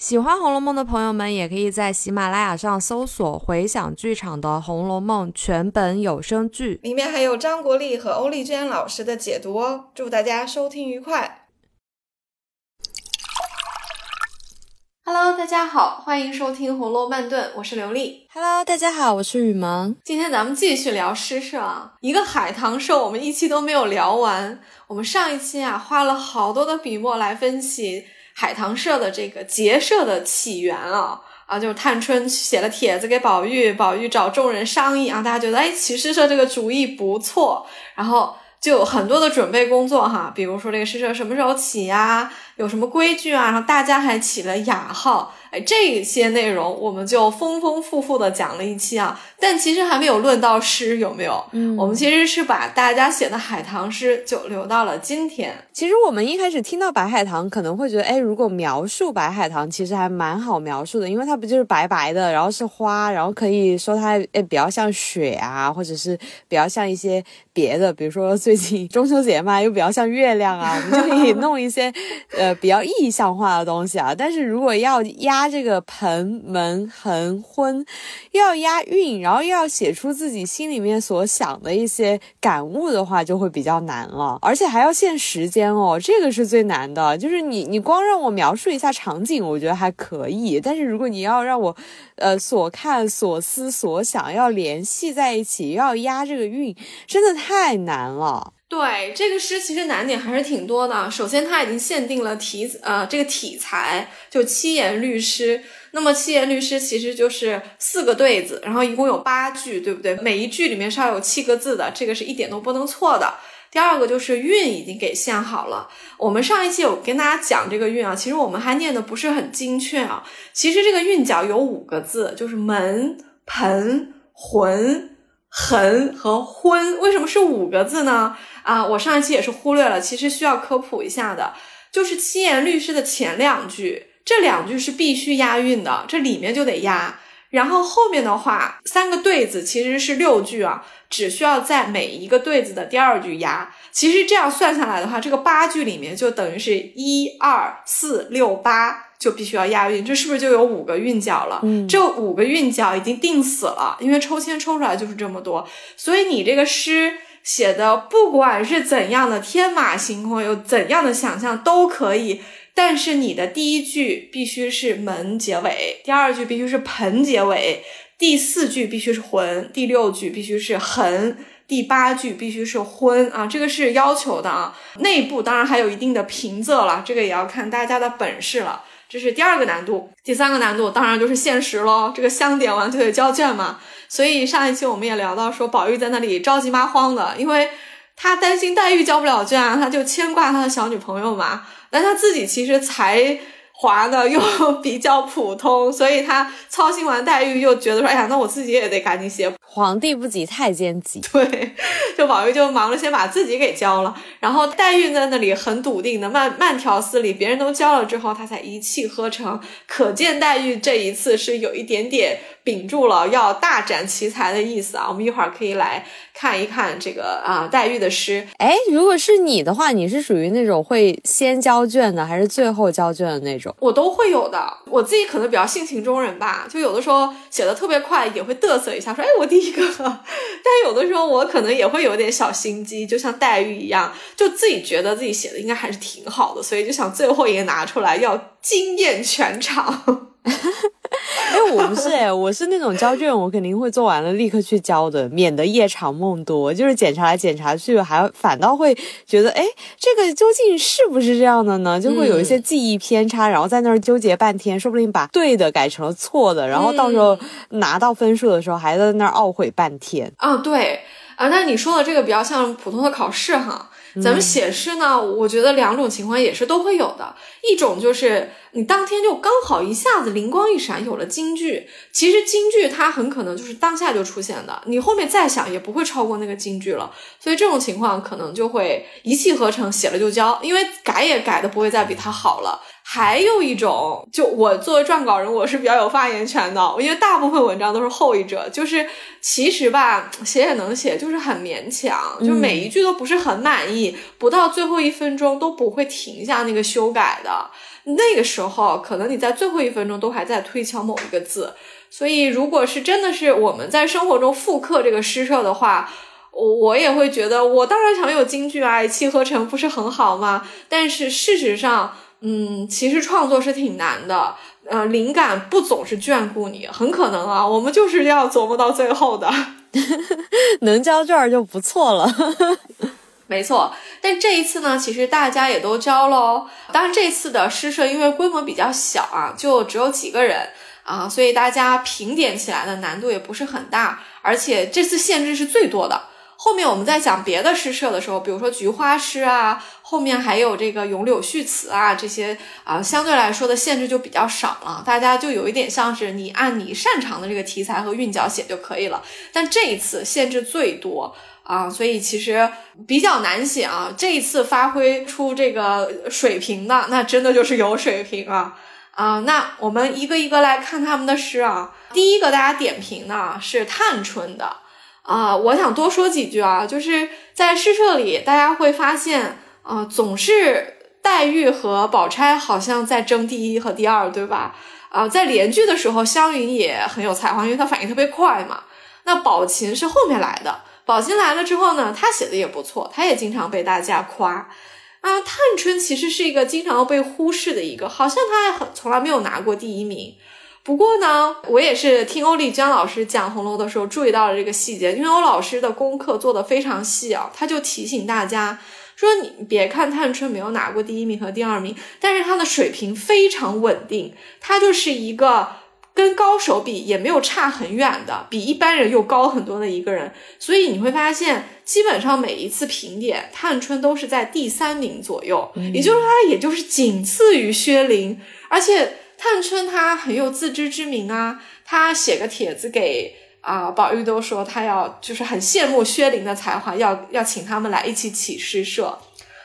喜欢《红楼梦》的朋友们，也可以在喜马拉雅上搜索“回响剧场”的《红楼梦》全本有声剧，里面还有张国立和欧丽娟老师的解读哦。祝大家收听愉快！Hello，大家好，欢迎收听《红楼慢炖》，我是刘丽。Hello，大家好，我是雨萌。今天咱们继续聊诗社啊，一个海棠社，我们一期都没有聊完。我们上一期啊，花了好多的笔墨来分析。海棠社的这个结社的起源啊啊，就是探春写了帖子给宝玉，宝玉找众人商议啊，大家觉得哎，起诗社这个主意不错，然后就有很多的准备工作哈，比如说这个诗社什么时候起呀，有什么规矩啊，然后大家还起了雅号。哎，这些内容我们就丰丰富富的讲了一期啊，但其实还没有论到诗，有没有？嗯，我们其实是把大家写的海棠诗就留到了今天。其实我们一开始听到白海棠，可能会觉得，哎，如果描述白海棠，其实还蛮好描述的，因为它不就是白白的，然后是花，然后可以说它哎比较像雪啊，或者是比较像一些别的，比如说最近 中秋节嘛，又比较像月亮啊，我们就可以弄一些呃比较意象化的东西啊。但是如果要押这个盆门横婚，要押韵，然后又要写出自己心里面所想的一些感悟的话，就会比较难了，而且还要限时间哦，这个是最难的。就是你，你光让我描述一下场景，我觉得还可以，但是如果你要让我，呃，所看所思所想要联系在一起，又要押这个韵，真的太难了。对这个诗，其实难点还是挺多的。首先，它已经限定了题，呃，这个题材就七言律诗。那么七言律诗其实就是四个对子，然后一共有八句，对不对？每一句里面是要有七个字的，这个是一点都不能错的。第二个就是韵已经给限好了。我们上一期有跟大家讲这个韵啊，其实我们还念的不是很精确啊。其实这个韵脚有五个字，就是门、盆、魂、痕和昏。为什么是五个字呢？啊，我上一期也是忽略了，其实需要科普一下的，就是七言律诗的前两句，这两句是必须押韵的，这里面就得押，然后后面的话三个对子其实是六句啊，只需要在每一个对子的第二句押，其实这样算下来的话，这个八句里面就等于是一二四六八就必须要押韵，这是不是就有五个韵脚了？嗯，这五个韵脚已经定死了，因为抽签抽出来就是这么多，所以你这个诗。写的不管是怎样的天马行空，有怎样的想象都可以，但是你的第一句必须是门结尾，第二句必须是盆结尾，第四句必须是魂，第六句必须是痕，第八句必须是婚啊，这个是要求的啊。内部当然还有一定的平仄了，这个也要看大家的本事了。这是第二个难度，第三个难度当然就是现实喽，这个香点完就得交卷嘛。所以上一期我们也聊到说，宝玉在那里着急忙慌的，因为他担心黛玉交不了卷，他就牵挂他的小女朋友嘛。但他自己其实才华呢又比较普通，所以他操心完黛玉，又觉得说，哎呀，那我自己也得赶紧写。皇帝不急太监急，对，就宝玉就忙着先把自己给交了，然后黛玉在那里很笃定的慢慢条斯理，别人都交了之后，他才一气呵成。可见黛玉这一次是有一点点。屏住了要大展奇才的意思啊！我们一会儿可以来看一看这个啊黛玉的诗。哎，如果是你的话，你是属于那种会先交卷的，还是最后交卷的那种？我都会有的。我自己可能比较性情中人吧，就有的时候写的特别快，也会嘚瑟一下，说哎我第一个。但有的时候我可能也会有点小心机，就像黛玉一样，就自己觉得自己写的应该还是挺好的，所以就想最后一个拿出来要惊艳全场。哎，我不是哎，我是那种交卷，我肯定会做完了立刻去交的，免得夜长梦多。就是检查来检查去，还反倒会觉得，哎，这个究竟是不是这样的呢？就会有一些记忆偏差，然后在那儿纠结半天，说不定把对的改成了错的，然后到时候拿到分数的时候，还在那儿懊悔半天。啊，对啊，那你说的这个比较像普通的考试哈。咱们写诗呢，我觉得两种情况也是都会有的，一种就是你当天就刚好一下子灵光一闪有了金句，其实金句它很可能就是当下就出现的，你后面再想也不会超过那个金句了，所以这种情况可能就会一气呵成写了就交，因为改也改的不会再比它好了。还有一种，就我作为撰稿人，我是比较有发言权的，因为大部分文章都是后一者，就是其实吧，写也能写，就是很勉强，就每一句都不是很满意，不到最后一分钟都不会停下那个修改的。那个时候可能你在最后一分钟都还在推敲某一个字。所以，如果是真的是我们在生活中复刻这个诗社的话，我我也会觉得，我当然想有京剧啊，一气呵成不是很好吗？但是事实上，嗯，其实创作是挺难的，呃，灵感不总是眷顾你，很可能啊，我们就是要琢磨到最后的，能交卷就不错了。没错，但这一次呢，其实大家也都交喽。当然，这次的诗社因为规模比较小啊，就只有几个人。啊，所以大家评点起来的难度也不是很大，而且这次限制是最多的。后面我们在讲别的诗社的时候，比如说菊花诗啊，后面还有这个咏柳序词啊，这些啊相对来说的限制就比较少了。大家就有一点像是你按你擅长的这个题材和韵脚写就可以了。但这一次限制最多啊，所以其实比较难写啊。这一次发挥出这个水平的，那真的就是有水平啊。啊，那我们一个一个来看他们的诗啊。第一个大家点评的是探春的啊，我想多说几句啊，就是在诗社里，大家会发现啊，总是黛玉和宝钗好像在争第一和第二，对吧？啊，在连句的时候，湘云也很有才华，因为她反应特别快嘛。那宝琴是后面来的，宝琴来了之后呢，她写的也不错，她也经常被大家夸。啊，探春其实是一个经常被忽视的一个，好像她很从来没有拿过第一名。不过呢，我也是听欧丽江老师讲红楼的时候注意到了这个细节，因为欧老师的功课做得非常细啊，他就提醒大家说：“你别看探春没有拿过第一名和第二名，但是她的水平非常稳定，她就是一个。”跟高手比也没有差很远的，比一般人又高很多的一个人，所以你会发现，基本上每一次评点，探春都是在第三名左右，也就是说，她也就是仅次于薛玲。而且探春她很有自知之明啊，她写个帖子给啊宝玉都说，他要就是很羡慕薛林的才华，要要请他们来一起起诗社。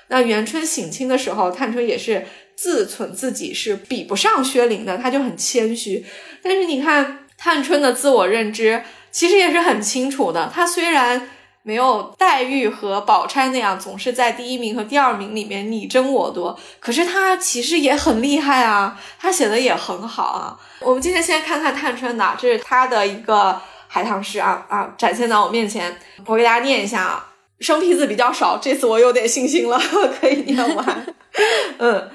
那元春省亲的时候，探春也是。自存自己是比不上薛林的，他就很谦虚。但是你看探春的自我认知，其实也是很清楚的。他虽然没有黛玉和宝钗那样总是在第一名和第二名里面你争我夺，可是他其实也很厉害啊，他写的也很好啊。我们今天先看看探春的，这是他的一个海棠诗啊啊，展现在我面前，我给大家念一下啊。生僻字比较少，这次我有点信心了，可以念完。嗯。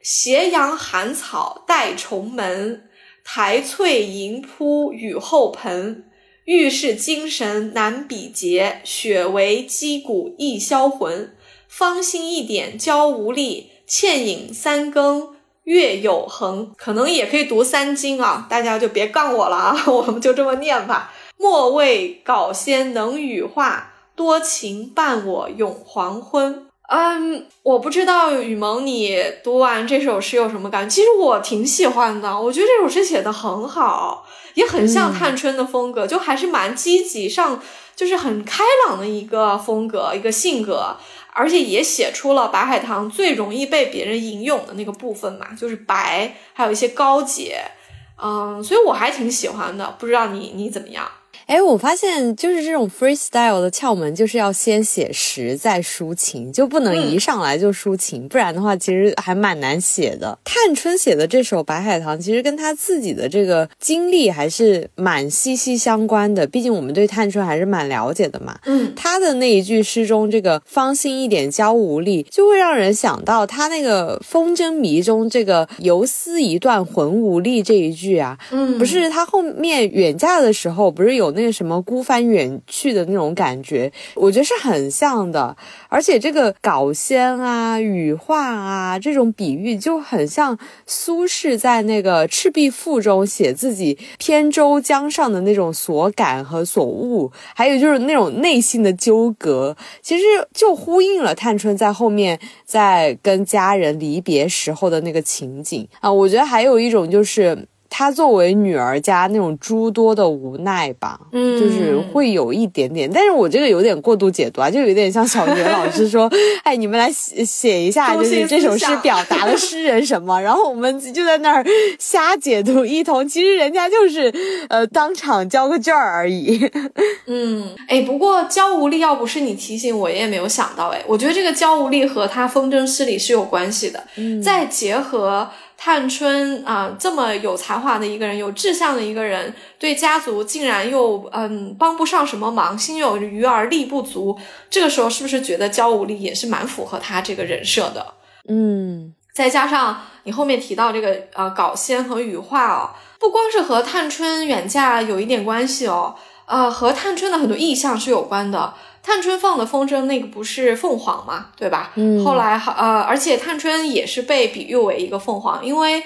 斜阳寒草带重门，苔翠银铺雨后盆。玉是精神难比劫，雪为击鼓易销魂。芳心一点娇无力，倩影三更月有痕。可能也可以读三经啊，大家就别杠我了啊，我们就这么念吧。莫谓稿仙能羽化，多情伴我永黄昏。嗯，我不知道雨萌，你读完这首诗有什么感觉？其实我挺喜欢的，我觉得这首诗写的很好，也很像探春的风格，就还是蛮积极上，就是很开朗的一个风格，一个性格，而且也写出了白海棠最容易被别人引用的那个部分嘛，就是白，还有一些高洁，嗯，所以我还挺喜欢的，不知道你你怎么样？哎，我发现就是这种 freestyle 的窍门，就是要先写实再抒情，就不能一上来就抒情，不然的话其实还蛮难写的。探春写的这首《白海棠》，其实跟她自己的这个经历还是蛮息息相关的，毕竟我们对探春还是蛮了解的嘛。嗯，她的那一句诗中这个“芳心一点娇无力”，就会让人想到她那个《风筝迷》中这个“游丝一断魂无力”这一句啊。嗯，不是她后面远嫁的时候，不是有。那个什么孤帆远去的那种感觉，我觉得是很像的。而且这个稿仙啊、羽化啊这种比喻，就很像苏轼在那个《赤壁赋》中写自己扁舟江上的那种所感和所悟，还有就是那种内心的纠葛，其实就呼应了探春在后面在跟家人离别时候的那个情景啊。我觉得还有一种就是。她作为女儿家那种诸多的无奈吧，嗯，就是会有一点点，但是我这个有点过度解读啊，就有点像小学老师说，哎，你们来写写一下，就是这首诗表达了诗人什么，然后我们就在那儿瞎解读一通，其实人家就是呃当场交个卷儿而已。嗯，哎，不过焦无力要不是你提醒我，也没有想到，哎，我觉得这个焦无力和他风筝诗里是有关系的，嗯，再结合。探春啊，这么有才华的一个人，有志向的一个人，对家族竟然又嗯帮不上什么忙，心有余而力不足。这个时候是不是觉得焦无力也是蛮符合他这个人设的？嗯，再加上你后面提到这个呃搞仙和羽化哦，不光是和探春远嫁有一点关系哦，呃，和探春的很多意向是有关的。探春放的风筝那个不是凤凰嘛，对吧？嗯。后来呃，而且探春也是被比喻为一个凤凰，因为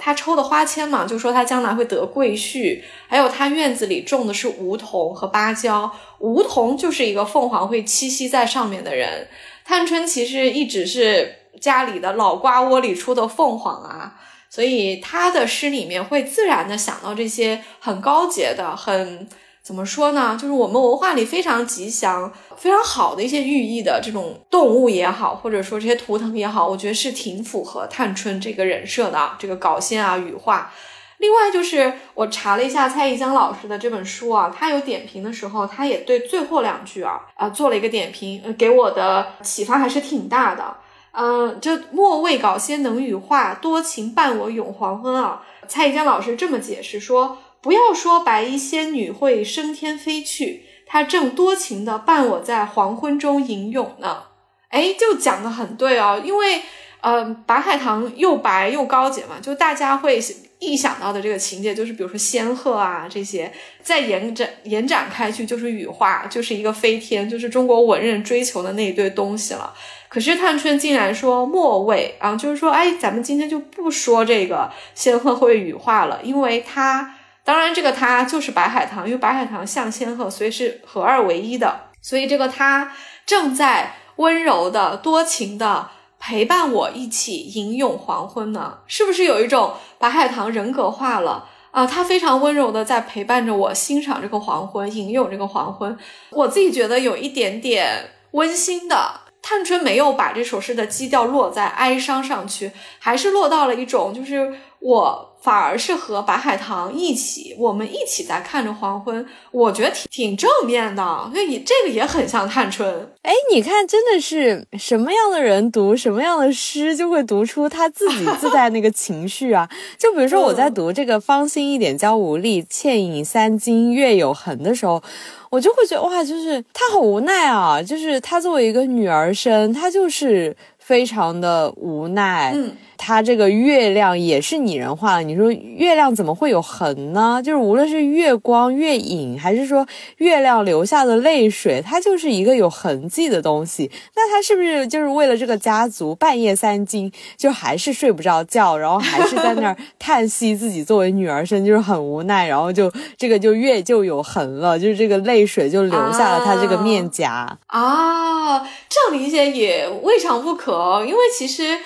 她抽的花签嘛，就说她将来会得贵婿。还有她院子里种的是梧桐和芭蕉，梧桐就是一个凤凰会栖息在上面的人。探春其实一直是家里的老瓜窝里出的凤凰啊，所以他的诗里面会自然的想到这些很高洁的很。怎么说呢？就是我们文化里非常吉祥、非常好的一些寓意的这种动物也好，或者说这些图腾也好，我觉得是挺符合探春这个人设的。这个搞仙啊、羽化。另外就是我查了一下蔡一江老师的这本书啊，他有点评的时候，他也对最后两句啊啊做了一个点评，给我的启发还是挺大的。嗯，这莫谓搞仙能羽化，多情伴我永黄昏啊。蔡一江老师这么解释说。不要说白衣仙女会升天飞去，她正多情的伴我在黄昏中吟咏呢。哎，就讲的很对哦，因为呃，白海棠又白又高洁嘛，就大家会一想到的这个情节，就是比如说仙鹤啊这些，再延展延展开去就是羽化，就是一个飞天，就是中国文人追求的那一堆东西了。可是探春竟然说末位啊，就是说，哎，咱们今天就不说这个仙鹤会羽化了，因为它。当然，这个他就是白海棠，因为白海棠像仙鹤，所以是合二为一的。所以这个他正在温柔的、多情的陪伴我一起吟咏黄昏呢，是不是有一种白海棠人格化了啊？他非常温柔的在陪伴着我，欣赏这个黄昏，吟咏这个黄昏。我自己觉得有一点点温馨的。探春没有把这首诗的基调落在哀伤上去，还是落到了一种就是我。反而是和白海棠一起，我们一起在看着黄昏，我觉得挺挺正面的，所以这个也很像探春。哎，你看，真的是什么样的人读什么样的诗，就会读出他自己自带那个情绪啊。就比如说我在读这个“芳心一点娇无力，倩影三金月有痕”的时候，我就会觉得哇，就是她好无奈啊，就是她作为一个女儿身，她就是非常的无奈。嗯。它这个月亮也是拟人化的，你说月亮怎么会有痕呢？就是无论是月光、月影，还是说月亮流下的泪水，它就是一个有痕迹的东西。那他是不是就是为了这个家族半夜三更就还是睡不着觉，然后还是在那儿 叹息自己作为女儿身就是很无奈，然后就这个就月就有痕了，就是这个泪水就流下了他这个面颊啊？这样理解也未尝不可，因为其实。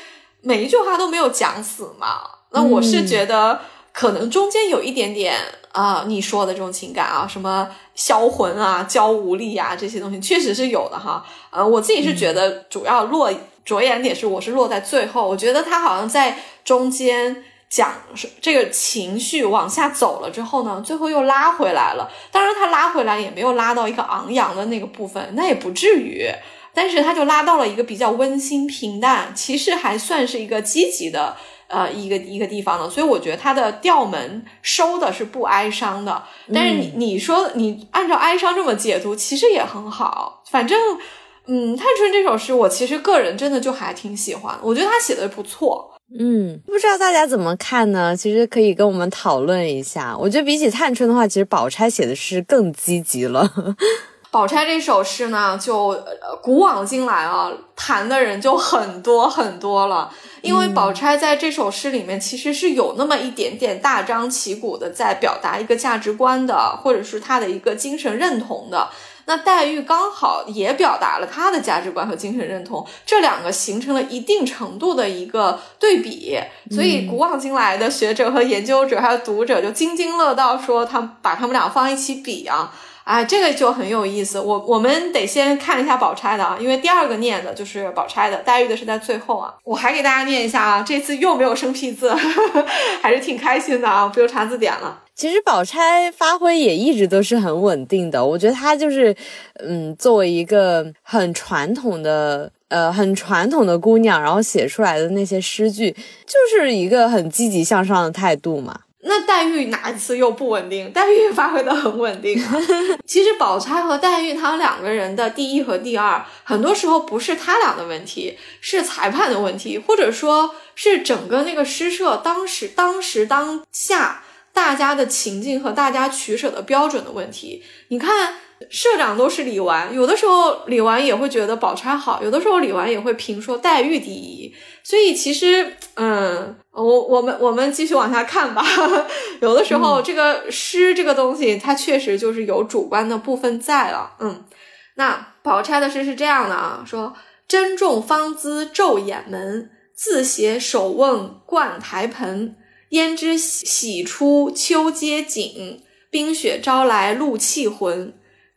每一句话都没有讲死嘛？那我是觉得可能中间有一点点啊，你说的这种情感啊，什么销魂啊、焦无力啊这些东西，确实是有的哈。呃，我自己是觉得主要落着眼点是，我是落在最后。我觉得他好像在中间讲这个情绪往下走了之后呢，最后又拉回来了。当然，他拉回来也没有拉到一个昂扬的那个部分，那也不至于。但是他就拉到了一个比较温馨平淡，其实还算是一个积极的，呃，一个一个地方了，所以我觉得他的调门收的是不哀伤的。但是你你说你按照哀伤这么解读，其实也很好。反正，嗯，探春这首诗，我其实个人真的就还挺喜欢，我觉得他写的不错。嗯，不知道大家怎么看呢？其实可以跟我们讨论一下。我觉得比起探春的话，其实宝钗写的诗更积极了。宝钗这首诗呢，就古往今来啊，谈的人就很多很多了。因为宝钗在这首诗里面，其实是有那么一点点大张旗鼓的在表达一个价值观的，或者是他的一个精神认同的。那黛玉刚好也表达了她的价值观和精神认同，这两个形成了一定程度的一个对比。所以古往今来的学者和研究者还有读者就津津乐道，说他把他们俩放一起比啊。啊，这个就很有意思。我我们得先看一下宝钗的啊，因为第二个念的就是宝钗的，黛玉的是在最后啊。我还给大家念一下啊，这次又没有生僻字呵呵，还是挺开心的啊，不用查字典了。其实宝钗发挥也一直都是很稳定的，我觉得她就是，嗯，作为一个很传统的。呃很传统的姑娘，然后写出来的那些诗句，就是一个很积极向上的态度嘛。那黛玉哪一次又不稳定？黛玉发挥的很稳定。其实宝钗和黛玉他们两个人的第一和第二，很多时候不是他俩的问题，是裁判的问题，或者说是整个那个诗社当时当时当下大家的情境和大家取舍的标准的问题。你看。社长都是李纨，有的时候李纨也会觉得宝钗好，有的时候李纨也会评说黛玉第一。所以其实，嗯，我我们我们继续往下看吧。有的时候这个诗这个东西，它确实就是有主观的部分在了。嗯，那宝钗的诗是这样的啊，说：珍重芳姿昼掩门，自携手瓮灌台盆。胭脂洗出秋阶锦，冰雪招来露气魂。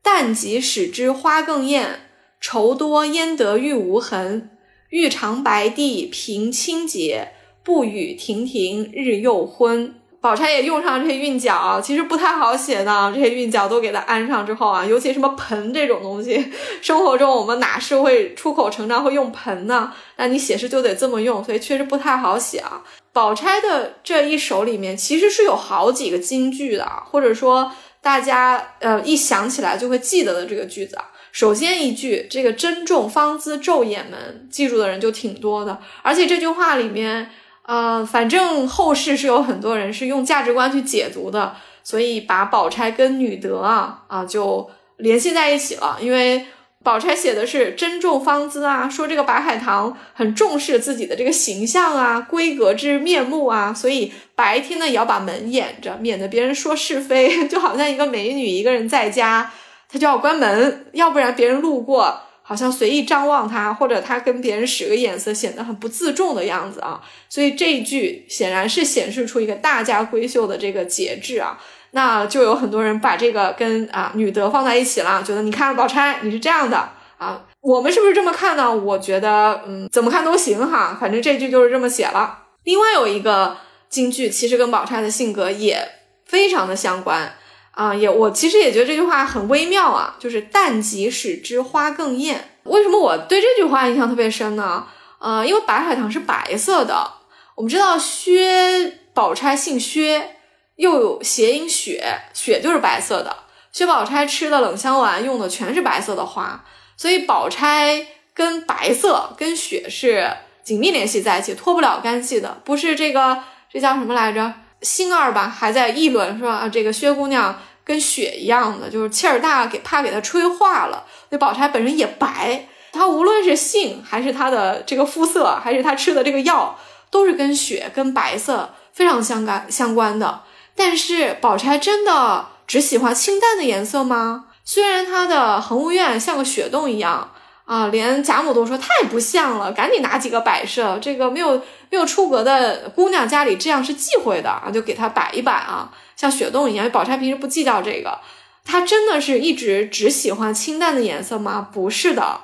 淡极使之花更艳，愁多焉得玉无痕。玉长白帝平清洁，不与亭亭日又昏。宝钗也用上这些韵脚，其实不太好写的。这些韵脚都给它安上之后啊，尤其什么盆这种东西，生活中我们哪是会出口成章会用盆呢？那你写诗就得这么用，所以确实不太好写啊。宝钗的这一首里面其实是有好几个金句的，或者说。大家呃一想起来就会记得的这个句子啊，首先一句这个“珍重芳姿昼掩门”，记住的人就挺多的。而且这句话里面，呃，反正后世是有很多人是用价值观去解读的，所以把宝钗跟女德啊啊就联系在一起了，因为。宝钗写的是珍重芳姿啊，说这个白海棠很重视自己的这个形象啊、闺阁之面目啊，所以白天呢也要把门掩着，免得别人说是非。就好像一个美女一个人在家，她就要关门，要不然别人路过，好像随意张望她，或者她跟别人使个眼色，显得很不自重的样子啊。所以这一句显然是显示出一个大家闺秀的这个节制啊。那就有很多人把这个跟啊女德放在一起了，觉得你看宝钗你是这样的啊，我们是不是这么看呢？我觉得嗯，怎么看都行哈，反正这句就是这么写了。另外有一个京剧，其实跟宝钗的性格也非常的相关啊，也我其实也觉得这句话很微妙啊，就是淡极使之花更艳。为什么我对这句话印象特别深呢？呃，因为白海棠是白色的，我们知道薛宝钗姓薛。又有谐音雪，雪就是白色的。薛宝钗吃的冷香丸用的全是白色的花，所以宝钗跟白色跟雪是紧密联系在一起，脱不了干系的。不是这个，这叫什么来着？星儿吧，还在议论说啊，这个薛姑娘跟雪一样的，就是气儿大，给怕给她吹化了。那宝钗本身也白，她无论是性还是她的这个肤色，还是她吃的这个药，都是跟雪跟白色非常相干相关的。但是宝钗真的只喜欢清淡的颜色吗？虽然她的恒芜院像个雪洞一样啊，连贾母都说太不像了，赶紧拿几个摆设。这个没有没有出阁的姑娘家里这样是忌讳的啊，就给她摆一摆啊，像雪洞一样。宝钗平时不计较这个，她真的是一直只喜欢清淡的颜色吗？不是的，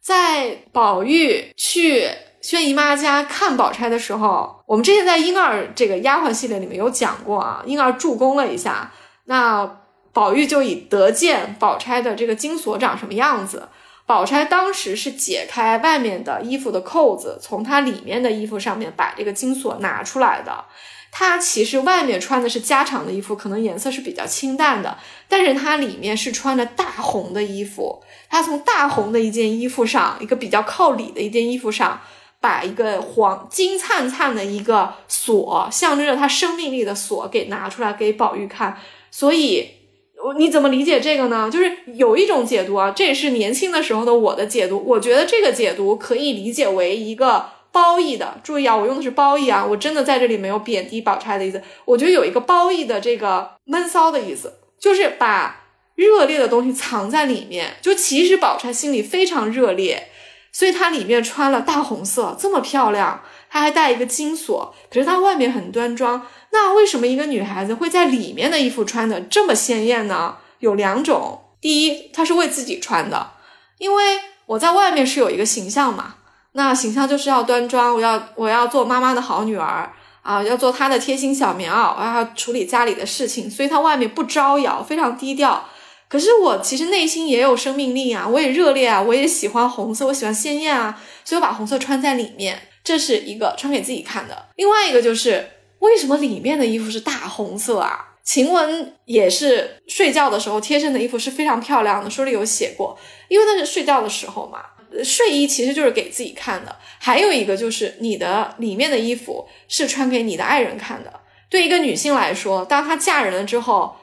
在宝玉去。薛姨妈家看宝钗的时候，我们之前在婴儿这个丫鬟系列里面有讲过啊，婴儿助攻了一下，那宝玉就以得见宝钗的这个金锁长什么样子。宝钗当时是解开外面的衣服的扣子，从她里面的衣服上面把这个金锁拿出来的。她其实外面穿的是加长的衣服，可能颜色是比较清淡的，但是她里面是穿着大红的衣服。她从大红的一件衣服上，一个比较靠里的一件衣服上。把一个黄金灿灿的一个锁，象征着他生命力的锁给拿出来给宝玉看，所以我你怎么理解这个呢？就是有一种解读啊，这也是年轻的时候的我的解读。我觉得这个解读可以理解为一个褒义的，注意啊，我用的是褒义啊，我真的在这里没有贬低宝钗的意思。我觉得有一个褒义的这个闷骚的意思，就是把热烈的东西藏在里面。就其实宝钗心里非常热烈。所以它里面穿了大红色，这么漂亮，它还带一个金锁。可是它外面很端庄，那为什么一个女孩子会在里面的衣服穿的这么鲜艳呢？有两种，第一，她是为自己穿的，因为我在外面是有一个形象嘛，那形象就是要端庄，我要我要做妈妈的好女儿啊，要做她的贴心小棉袄，我要处理家里的事情，所以她外面不招摇，非常低调。可是我其实内心也有生命力啊，我也热烈啊，我也喜欢红色，我喜欢鲜艳啊，所以我把红色穿在里面，这是一个穿给自己看的。另外一个就是为什么里面的衣服是大红色啊？晴雯也是睡觉的时候贴身的衣服是非常漂亮的，书里有写过，因为那是睡觉的时候嘛，睡衣其实就是给自己看的。还有一个就是你的里面的衣服是穿给你的爱人看的。对一个女性来说，当她嫁人了之后。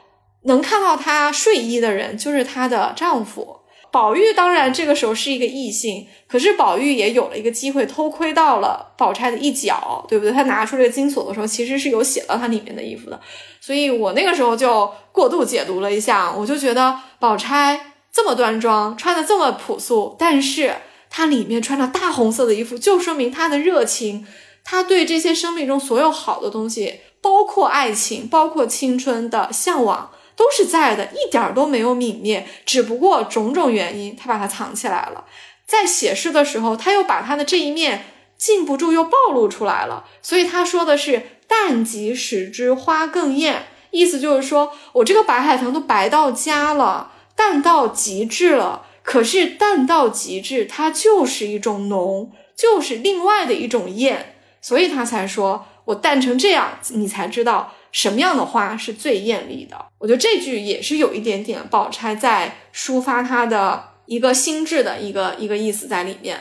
能看到她睡衣的人就是她的丈夫宝玉。当然，这个时候是一个异性，可是宝玉也有了一个机会偷窥到了宝钗的一角，对不对？他拿出这个金锁的时候，其实是有写到她里面的衣服的。所以我那个时候就过度解读了一下，我就觉得宝钗这么端庄，穿的这么朴素，但是她里面穿着大红色的衣服，就说明她的热情，她对这些生命中所有好的东西，包括爱情，包括青春的向往。都是在的，一点都没有泯灭，只不过种种原因，他把它藏起来了。在写诗的时候，他又把他的这一面禁不住又暴露出来了。所以他说的是“淡即使之花更艳”，意思就是说我这个白海棠都白到家了，淡到极致了。可是淡到极致，它就是一种浓，就是另外的一种艳，所以他才说我淡成这样，你才知道。什么样的花是最艳丽的？我觉得这句也是有一点点宝钗在抒发她的一个心智的一个一个意思在里面。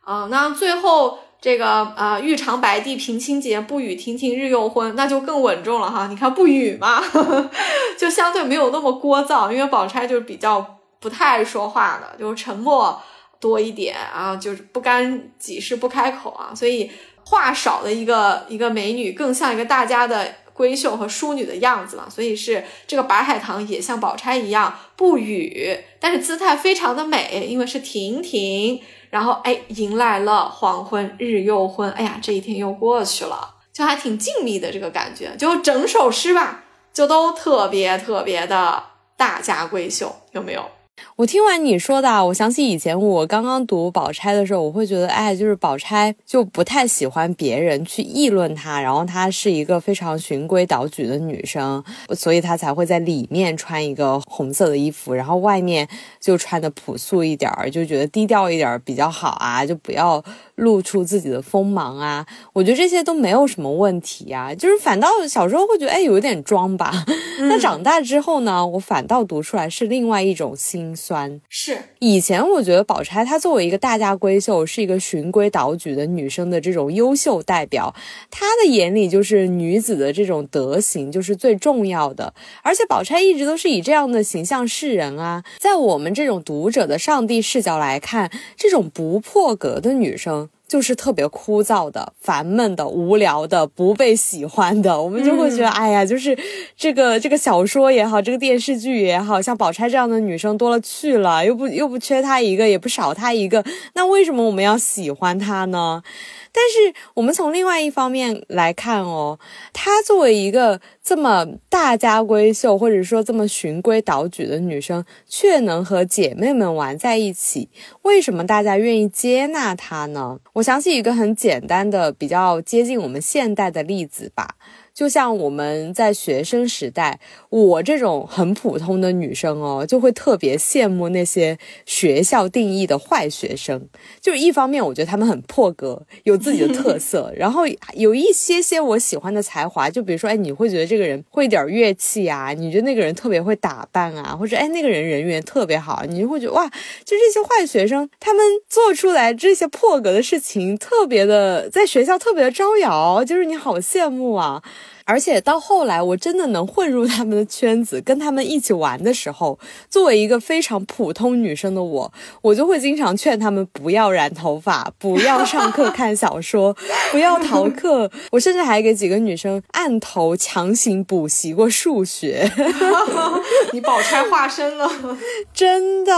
啊，那最后这个啊，玉长白帝平清节，不与亭亭日又昏，那就更稳重了哈。你看不语嘛，就相对没有那么聒噪，因为宝钗就是比较不太爱说话的，就是沉默多一点啊，就是不干己事不开口啊，所以话少的一个一个美女，更像一个大家的。闺秀和淑女的样子嘛，所以是这个白海棠也像宝钗一样不语，但是姿态非常的美，因为是亭亭，然后哎迎来了黄昏日又昏，哎呀这一天又过去了，就还挺静谧的这个感觉，就整首诗吧，就都特别特别的大家闺秀，有没有？我听完你说的，我想起以前我刚刚读宝钗的时候，我会觉得，哎，就是宝钗就不太喜欢别人去议论她，然后她是一个非常循规蹈矩的女生，所以她才会在里面穿一个红色的衣服，然后外面就穿的朴素一点儿，就觉得低调一点比较好啊，就不要露出自己的锋芒啊。我觉得这些都没有什么问题啊，就是反倒小时候会觉得，哎，有点装吧。那长大之后呢，我反倒读出来是另外一种心。酸是以前我觉得宝钗她作为一个大家闺秀，是一个循规蹈矩的女生的这种优秀代表，她的眼里就是女子的这种德行就是最重要的。而且宝钗一直都是以这样的形象示人啊，在我们这种读者的上帝视角来看，这种不破格的女生。就是特别枯燥的、烦闷的、无聊的、不被喜欢的，我们就会觉得，哎呀，就是这个这个小说也好，这个电视剧也好，像宝钗这样的女生多了去了，又不又不缺她一个，也不少她一个，那为什么我们要喜欢她呢？但是我们从另外一方面来看哦，她作为一个这么大家闺秀，或者说这么循规蹈矩的女生，却能和姐妹们玩在一起，为什么大家愿意接纳她呢？我想起一个很简单的、比较接近我们现代的例子吧。就像我们在学生时代，我这种很普通的女生哦，就会特别羡慕那些学校定义的坏学生。就是一方面，我觉得他们很破格，有自己的特色，然后有一些些我喜欢的才华。就比如说，哎，你会觉得这这个人会点乐器啊，你觉得那个人特别会打扮啊，或者哎，那个人人缘特别好，你就会觉得哇，就这些坏学生，他们做出来这些破格的事情，特别的在学校特别的招摇，就是你好羡慕啊。而且到后来，我真的能混入他们的圈子，跟他们一起玩的时候，作为一个非常普通女生的我，我就会经常劝他们不要染头发，不要上课看小说，不要逃课。我甚至还给几个女生按头强行补习过数学。你宝钗化身了，真的。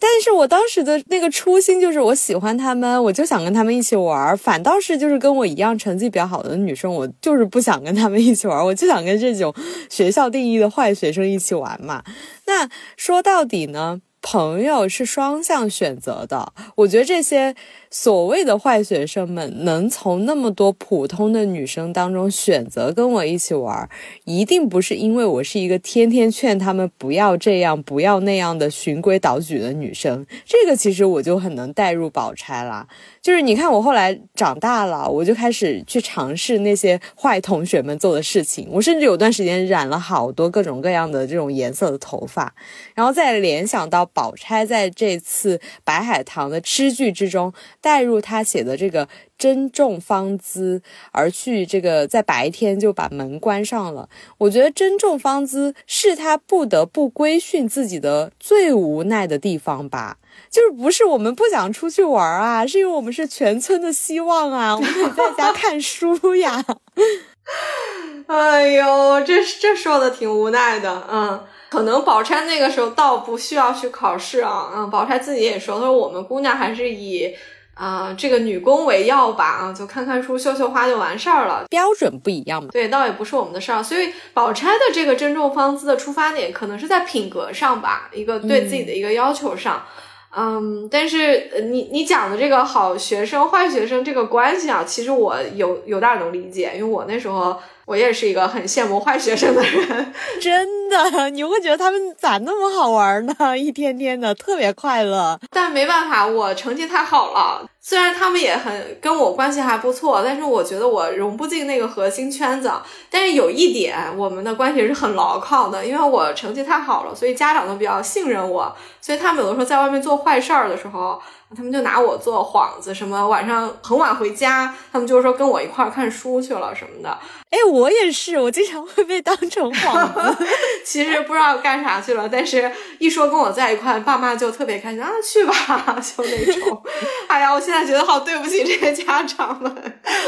但是我当时的那个初心就是我喜欢他们，我就想跟他们一起玩。反倒是就是跟我一样成绩比较好的女生，我就是不想跟他们。一起玩，我就想跟这种学校定义的坏学生一起玩嘛。那说到底呢，朋友是双向选择的。我觉得这些所谓的坏学生们能从那么多普通的女生当中选择跟我一起玩，一定不是因为我是一个天天劝他们不要这样、不要那样的循规蹈矩的女生。这个其实我就很能带入宝钗啦。就是你看，我后来长大了，我就开始去尝试那些坏同学们做的事情。我甚至有段时间染了好多各种各样的这种颜色的头发，然后再联想到宝钗在这次白海棠的诗句之中带入他写的这个珍重芳姿，而去这个在白天就把门关上了。我觉得珍重芳姿是他不得不规训自己的最无奈的地方吧。就是不是我们不想出去玩啊，是因为我们是全村的希望啊，我们得在家 看书呀。哎呦，这这说的挺无奈的，嗯，可能宝钗那个时候倒不需要去考试啊，嗯，宝钗自己也说，她说我们姑娘还是以啊这个女工为要吧，啊，就看看书、绣绣花就完事儿了，标准不一样嘛。对，倒也不是我们的事儿，所以宝钗的这个珍重芳姿的出发点，可能是在品格上吧，一个对自己的一个要求上。嗯，但是你你讲的这个好学生坏学生这个关系啊，其实我有有点能理解，因为我那时候我也是一个很羡慕坏学生的人，真的，你会觉得他们咋那么好玩呢？一天天的特别快乐，但没办法，我成绩太好了。虽然他们也很跟我关系还不错，但是我觉得我融不进那个核心圈子。但是有一点，我们的关系是很牢靠的，因为我成绩太好了，所以家长都比较信任我。所以他们有的时候在外面做坏事儿的时候。他们就拿我做幌子，什么晚上很晚回家，他们就是说跟我一块儿看书去了什么的。哎，我也是，我经常会被当成幌子，其实不知道干啥去了，但是一说跟我在一块，爸妈就特别开心啊，去吧，就那种。哎呀，我现在觉得好对不起这些家长们，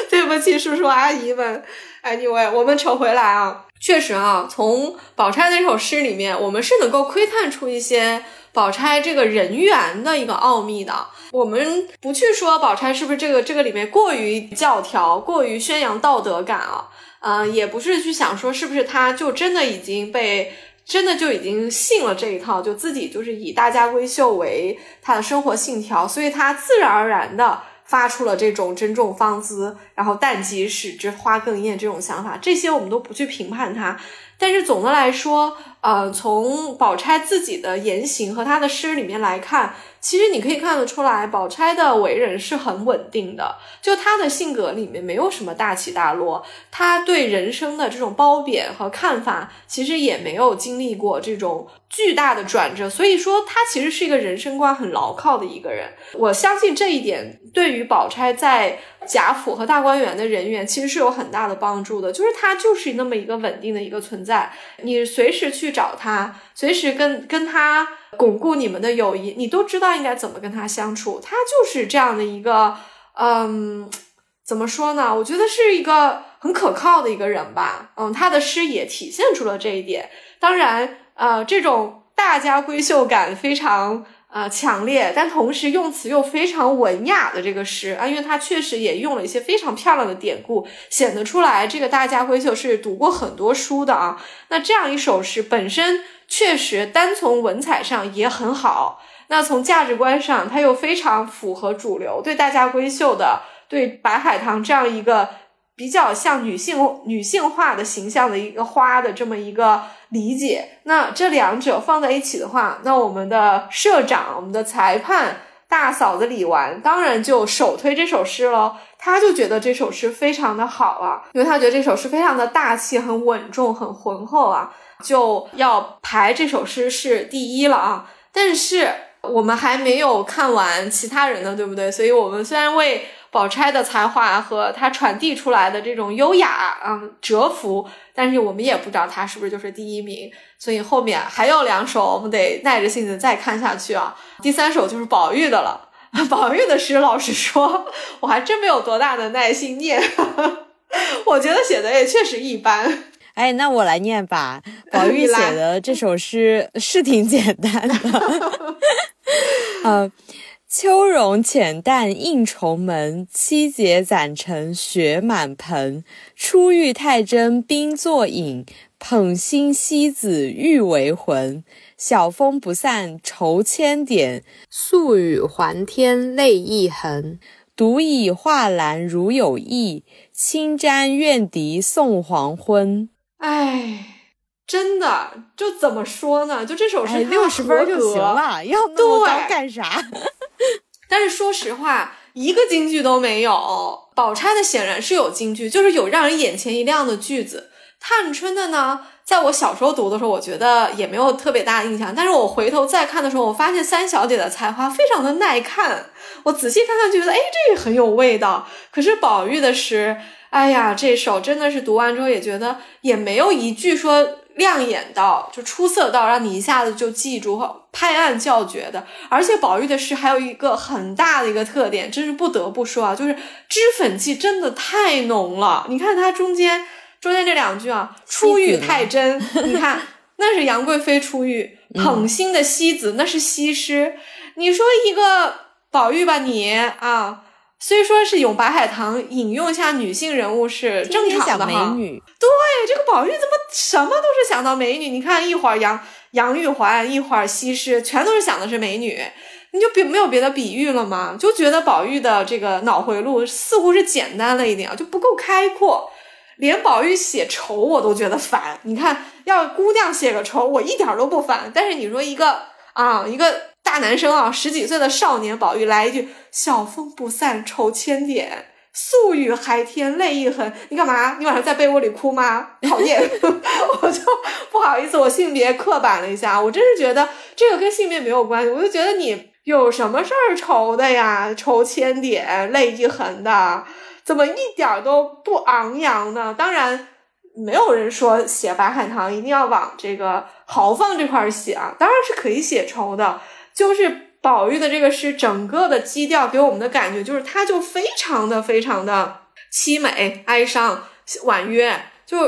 对不起叔叔阿姨们。Anyway，我们扯回来啊，确实啊，从宝钗那首诗里面，我们是能够窥探出一些。宝钗这个人缘的一个奥秘的，我们不去说宝钗是不是这个这个里面过于教条、过于宣扬道德感啊，嗯，也不是去想说是不是她就真的已经被真的就已经信了这一套，就自己就是以大家闺秀为她的生活信条，所以她自然而然的发出了这种珍重芳姿，然后淡即使之花更艳这种想法，这些我们都不去评判她。但是总的来说，呃，从宝钗自己的言行和她的诗里面来看。其实你可以看得出来，宝钗的为人是很稳定的，就她的性格里面没有什么大起大落，她对人生的这种褒贬和看法，其实也没有经历过这种巨大的转折，所以说她其实是一个人生观很牢靠的一个人。我相信这一点对于宝钗在贾府和大观园的人员其实是有很大的帮助的，就是他就是那么一个稳定的一个存在，你随时去找他，随时跟跟他。巩固你们的友谊，你都知道应该怎么跟他相处，他就是这样的一个，嗯，怎么说呢？我觉得是一个很可靠的一个人吧。嗯，他的诗也体现出了这一点。当然，呃，这种大家闺秀感非常呃强烈，但同时用词又非常文雅的这个诗啊，因为他确实也用了一些非常漂亮的典故，显得出来这个大家闺秀是读过很多书的啊。那这样一首诗本身。确实，单从文采上也很好。那从价值观上，它又非常符合主流对大家闺秀的、对白海棠这样一个比较像女性女性化的形象的一个花的这么一个理解。那这两者放在一起的话，那我们的社长、我们的裁判大嫂子李纨当然就首推这首诗喽。他就觉得这首诗非常的好啊，因为他觉得这首诗非常的大气、很稳重、很浑厚啊。就要排这首诗是第一了啊！但是我们还没有看完其他人呢，对不对？所以我们虽然为宝钗的才华和她传递出来的这种优雅嗯折服，但是我们也不知道她是不是就是第一名。所以后面还有两首，我们得耐着性子再看下去啊！第三首就是宝玉的了。宝玉的诗，老实说，我还真没有多大的耐心念，我觉得写的也确实一般。哎，那我来念吧。宝玉 写的这首诗是挺简单的，呃，秋容浅淡映重门，七节攒成雪满盆。初遇太真冰作影，捧心西子欲为魂。晓风不散愁千点，宿雨还天泪一痕。独倚画栏如有意，轻沾怨笛送黄昏。唉。真的，就怎么说呢？就这首诗，六十分就行了，要那么高干啥？但是说实话，一个京剧都没有。宝钗的显然是有京剧，就是有让人眼前一亮的句子。探春的呢，在我小时候读的时候，我觉得也没有特别大的印象。但是我回头再看的时候，我发现三小姐的才华非常的耐看。我仔细看看，觉得哎，这个很有味道。可是宝玉的诗，哎呀，这首真的是读完之后也觉得也没有一句说。亮眼到就出色到让你一下子就记住拍案叫绝的，而且宝玉的诗还有一个很大的一个特点，真是不得不说啊，就是脂粉气真的太浓了。你看它中间中间这两句啊，初遇太真，你看 那是杨贵妃初遇，捧心的西子那是西施，你说一个宝玉吧，你啊。虽说是咏白海棠，引用一下女性人物是正常的哈。美女，对这个宝玉怎么什么都是想到美女？你看一会儿杨杨玉环，一会儿西施，全都是想的是美女。你就别没有别的比喻了吗？就觉得宝玉的这个脑回路似乎是简单了一点啊，就不够开阔。连宝玉写愁我都觉得烦。你看，要姑娘写个愁，我一点都不烦。但是你说一个啊，一个。大男生啊，十几岁的少年宝玉来一句“晓风不散愁千点，宿雨还天泪一痕”，你干嘛？你晚上在被窝里哭吗？讨厌，我就不好意思，我性别刻板了一下，我真是觉得这个跟性别没有关系，我就觉得你有什么事儿愁的呀？愁千点，泪一痕的，怎么一点都不昂扬呢？当然，没有人说写白海棠一定要往这个豪放这块写啊，当然是可以写愁的。就是宝玉的这个诗，整个的基调给我们的感觉就是，它就非常的非常的凄美、哀伤、婉约，就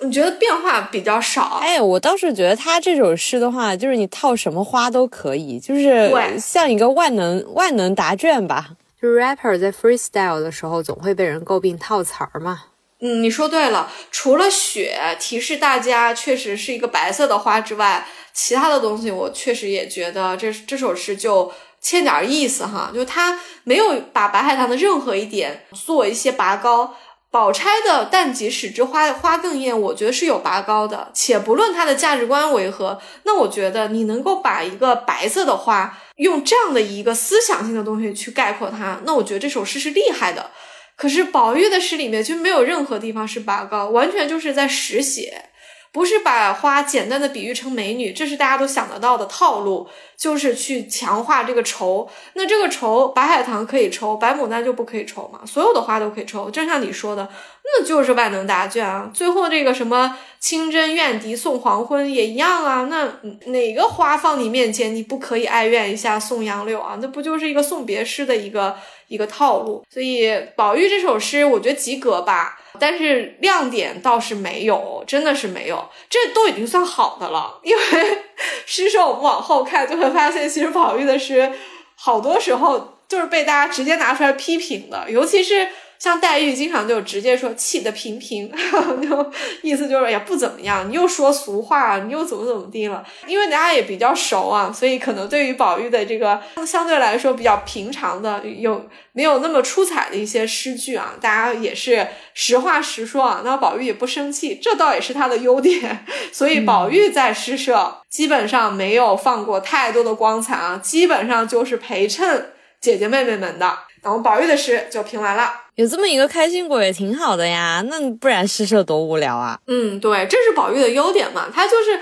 你觉得变化比较少。哎，我倒是觉得他这首诗的话，就是你套什么花都可以，就是像一个万能万能答卷吧。就是 rapper 在 freestyle 的时候，总会被人诟病套词儿嘛。嗯，你说对了，除了雪提示大家确实是一个白色的花之外。其他的东西，我确实也觉得这这首诗就欠点意思哈，就他没有把白海棠的任何一点做一些拔高。宝钗的“但即使之花花更艳”，我觉得是有拔高的。且不论它的价值观为何，那我觉得你能够把一个白色的花用这样的一个思想性的东西去概括它，那我觉得这首诗是厉害的。可是宝玉的诗里面就没有任何地方是拔高，完全就是在实写。不是把花简单的比喻成美女，这是大家都想得到的套路，就是去强化这个愁。那这个愁，白海棠可以抽，白牡丹就不可以抽嘛？所有的花都可以抽，正像你说的，那就是万能答卷啊。最后这个什么清真怨笛送黄昏也一样啊。那哪个花放你面前，你不可以哀怨一下送杨柳啊？那不就是一个送别诗的一个一个套路？所以宝玉这首诗，我觉得及格吧。但是亮点倒是没有，真的是没有，这都已经算好的了。因为 诗社我们往后看就会发现，其实宝玉的诗好多时候就是被大家直接拿出来批评的，尤其是。像黛玉经常就直接说气得平平，就意思就是也不怎么样。你又说俗话，你又怎么怎么地了？因为大家也比较熟啊，所以可能对于宝玉的这个相对来说比较平常的、有没有那么出彩的一些诗句啊，大家也是实话实说啊。那宝玉也不生气，这倒也是他的优点。所以宝玉在诗社基本上没有放过太多的光彩啊，基本上就是陪衬姐姐妹妹们的。然后宝玉的诗就评完了。有这么一个开心果也挺好的呀，那不然诗社多无聊啊。嗯，对，这是宝玉的优点嘛，他就是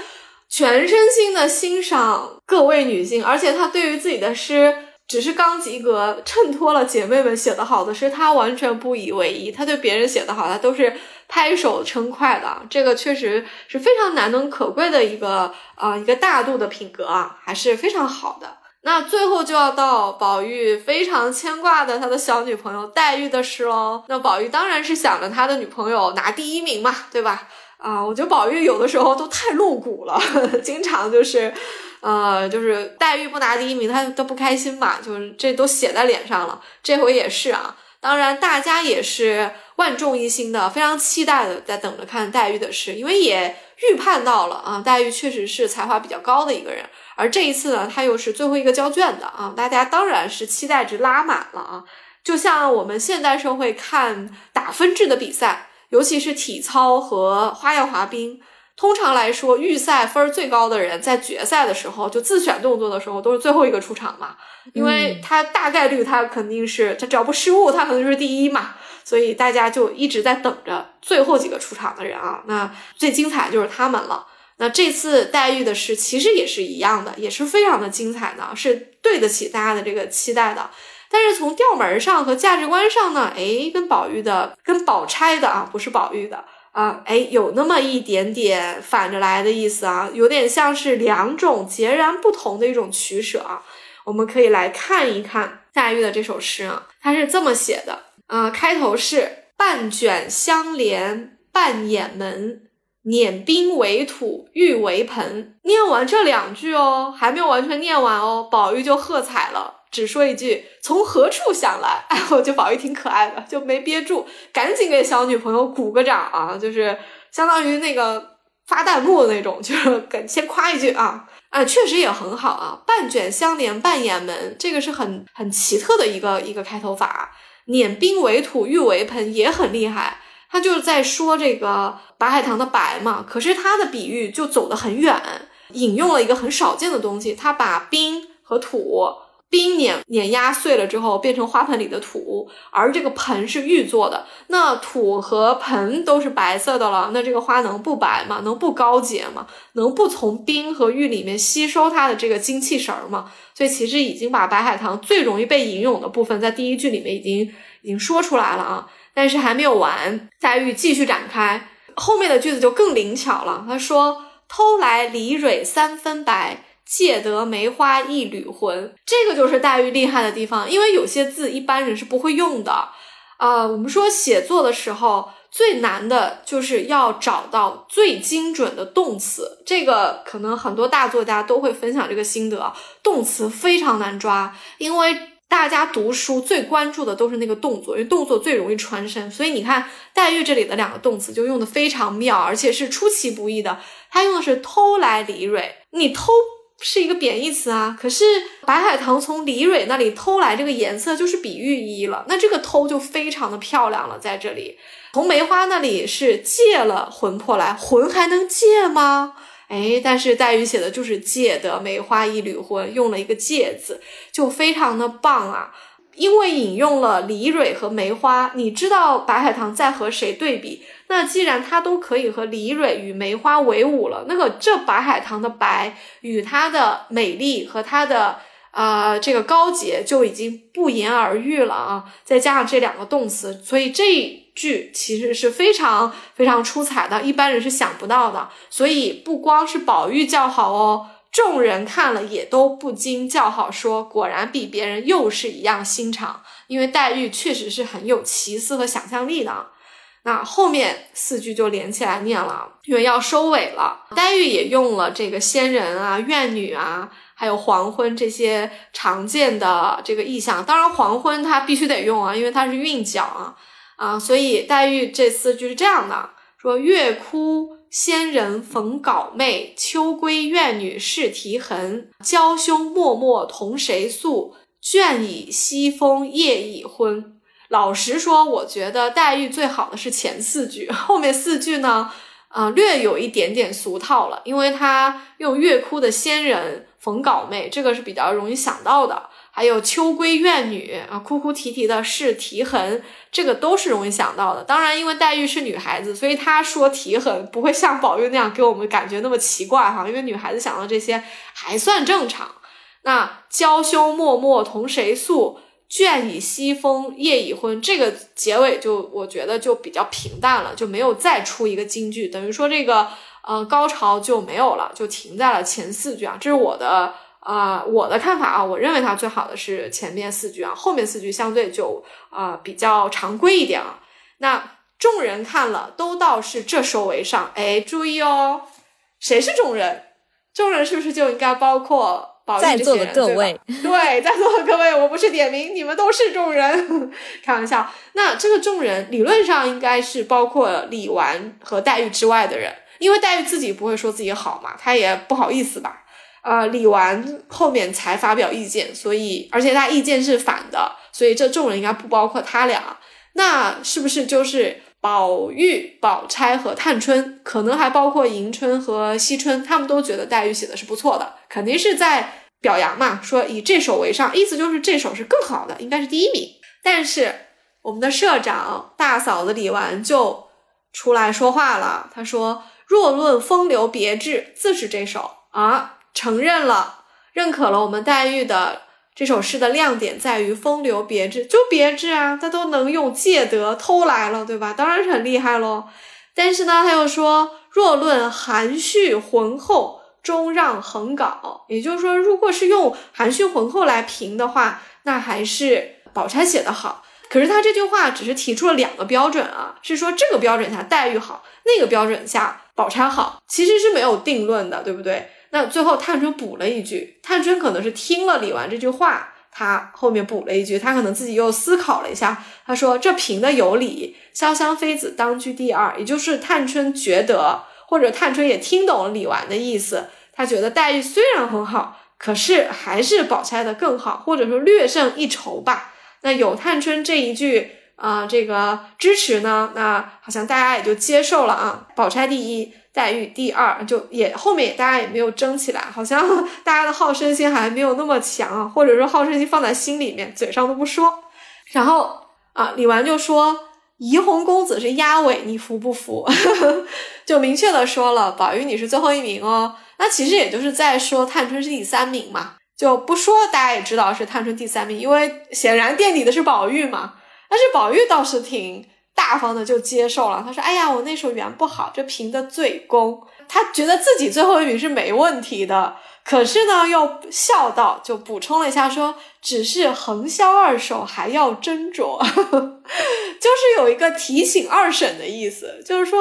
全身心的欣赏各位女性，而且他对于自己的诗只是刚及格，衬托了姐妹们写的好的诗，他完全不以为意。他对别人写的好，他都是拍手称快的。这个确实是非常难能可贵的一个啊，一个大度的品格啊，还是非常好的。那最后就要到宝玉非常牵挂的他的小女朋友黛玉的诗喽。那宝玉当然是想着他的女朋友拿第一名嘛，对吧？啊，我觉得宝玉有的时候都太露骨了，经常就是，呃，就是黛玉不拿第一名，他都不开心嘛，就是这都写在脸上了。这回也是啊，当然大家也是万众一心的，非常期待的在等着看黛玉的诗，因为也预判到了啊，黛玉确实是才华比较高的一个人，而这一次呢，他又是最后一个交卷的啊，大家当然是期待值拉满了啊，就像我们现代社会看打分制的比赛。尤其是体操和花样滑冰，通常来说，预赛分最高的人在决赛的时候就自选动作的时候都是最后一个出场嘛，因为他大概率他肯定是他只要不失误，他可能就是第一嘛，所以大家就一直在等着最后几个出场的人啊。那最精彩就是他们了。那这次黛玉的诗其实也是一样的，也是非常的精彩的，是对得起大家的这个期待的。但是从调门上和价值观上呢，哎，跟宝玉的、跟宝钗的啊，不是宝玉的啊，哎，有那么一点点反着来的意思啊，有点像是两种截然不同的一种取舍啊。我们可以来看一看黛玉的这首诗啊，它是这么写的啊，开头是半卷香帘半掩门，碾冰为土玉为盆。念完这两句哦，还没有完全念完哦，宝玉就喝彩了。只说一句从何处想来，哎，我觉得宝玉挺可爱的，就没憋住，赶紧给小女朋友鼓个掌啊，就是相当于那个发弹幕的那种，就是先夸一句啊，啊，确实也很好啊，半卷香帘半掩门，这个是很很奇特的一个一个开头法，碾冰为土玉为盆也很厉害，他就是在说这个白海棠的白嘛，可是他的比喻就走得很远，引用了一个很少见的东西，他把冰和土。冰碾碾压碎了之后，变成花盆里的土，而这个盆是玉做的。那土和盆都是白色的了，那这个花能不白吗？能不高洁吗？能不从冰和玉里面吸收它的这个精气神儿吗？所以其实已经把白海棠最容易被引用的部分，在第一句里面已经已经说出来了啊。但是还没有完，黛玉继续展开，后面的句子就更灵巧了。他说：“偷来梨蕊三分白。”借得梅花一缕魂，这个就是黛玉厉害的地方，因为有些字一般人是不会用的。啊，我们说写作的时候最难的就是要找到最精准的动词，这个可能很多大作家都会分享这个心得。动词非常难抓，因为大家读书最关注的都是那个动作，因为动作最容易穿身。所以你看黛玉这里的两个动词就用的非常妙，而且是出其不意的。她用的是偷来李蕊，你偷。是一个贬义词啊，可是白海棠从李蕊那里偷来这个颜色就是比喻意了，那这个偷就非常的漂亮了。在这里，从梅花那里是借了魂魄来，魂还能借吗？哎，但是黛玉写的就是借得梅花一缕魂，用了一个借字，就非常的棒啊。因为引用了李蕊和梅花，你知道白海棠在和谁对比？那既然它都可以和李蕊与梅花为伍了，那个这白海棠的白与它的美丽和它的啊这个高洁就已经不言而喻了啊！再加上这两个动词，所以这剧其实是非常非常出彩的，一般人是想不到的。所以不光是宝玉叫好哦。众人看了也都不禁叫好，说：“果然比别人又是一样心肠。”因为黛玉确实是很有奇思和想象力的。那后面四句就连起来念了，因为要收尾了。黛玉也用了这个仙人啊、怨女啊，还有黄昏这些常见的这个意象。当然，黄昏它必须得用啊，因为它是韵脚啊啊，所以黛玉这四句是这样的：说月哭。仙人逢稿妹，秋闺怨女试题痕。娇兄脉脉同谁诉？卷已西风夜已昏。老实说，我觉得黛玉最好的是前四句，后面四句呢，啊，略有一点点俗套了，因为他用月哭的仙人逢稿妹，这个是比较容易想到的。还有秋闺怨女啊，哭哭啼啼的是啼痕，这个都是容易想到的。当然，因为黛玉是女孩子，所以她说啼痕不会像宝玉那样给我们感觉那么奇怪哈。因为女孩子想到这些还算正常。那娇羞脉脉同谁诉？卷已西风夜已昏，这个结尾就我觉得就比较平淡了，就没有再出一个京剧，等于说这个呃高潮就没有了，就停在了前四句啊。这是我的。啊，我的看法啊，我认为它最好的是前面四句啊，后面四句相对就啊比较常规一点啊。那众人看了都道是这收为上。哎，注意哦，谁是众人？众人是不是就应该包括宝玉在座的各位？对对，在座的各位，我不是点名，你们都是众人。开玩笑，那这个众人理论上应该是包括李纨和黛玉之外的人，因为黛玉自己不会说自己好嘛，她也不好意思吧。呃，李纨后面才发表意见，所以而且他意见是反的，所以这众人应该不包括他俩。那是不是就是宝玉、宝钗和探春，可能还包括迎春和惜春，他们都觉得黛玉写的是不错的，肯定是在表扬嘛，说以这首为上，意思就是这首是更好的，应该是第一名。但是我们的社长大嫂子李纨就出来说话了，她说：“若论风流别致，自是这首啊。”承认了，认可了我们黛玉的这首诗的亮点在于风流别致，就别致啊，他都能用借得偷来了，对吧？当然是很厉害喽。但是呢，他又说，若论含蓄浑厚，终让横稿。也就是说，如果是用含蓄浑厚来评的话，那还是宝钗写的好。可是他这句话只是提出了两个标准啊，是说这个标准下黛玉好，那个标准下宝钗好，其实是没有定论的，对不对？那最后探春补了一句，探春可能是听了李纨这句话，她后面补了一句，她可能自己又思考了一下，她说这评的有理，潇湘妃子当居第二，也就是探春觉得，或者探春也听懂了李纨的意思，她觉得黛玉虽然很好，可是还是宝钗的更好，或者说略胜一筹吧。那有探春这一句啊、这个支持呢，那好像大家也就接受了啊，宝钗第一。黛玉第二，就也后面也大家也没有争起来，好像 大家的好胜心还没有那么强啊，或者说好胜心放在心里面，嘴上都不说。然后啊，李纨就说：“怡红公子是压尾，你服不服？” 就明确的说了，宝玉你是最后一名哦。那其实也就是在说探春是第三名嘛，就不说大家也知道是探春第三名，因为显然垫底的是宝玉嘛。但是宝玉倒是挺。大方的就接受了，他说：“哎呀，我那首原不好，这评的最公。”他觉得自己最后一名是没问题的，可是呢，又笑道，就补充了一下说：“只是横销二手还要斟酌。”就是有一个提醒二审的意思，就是说，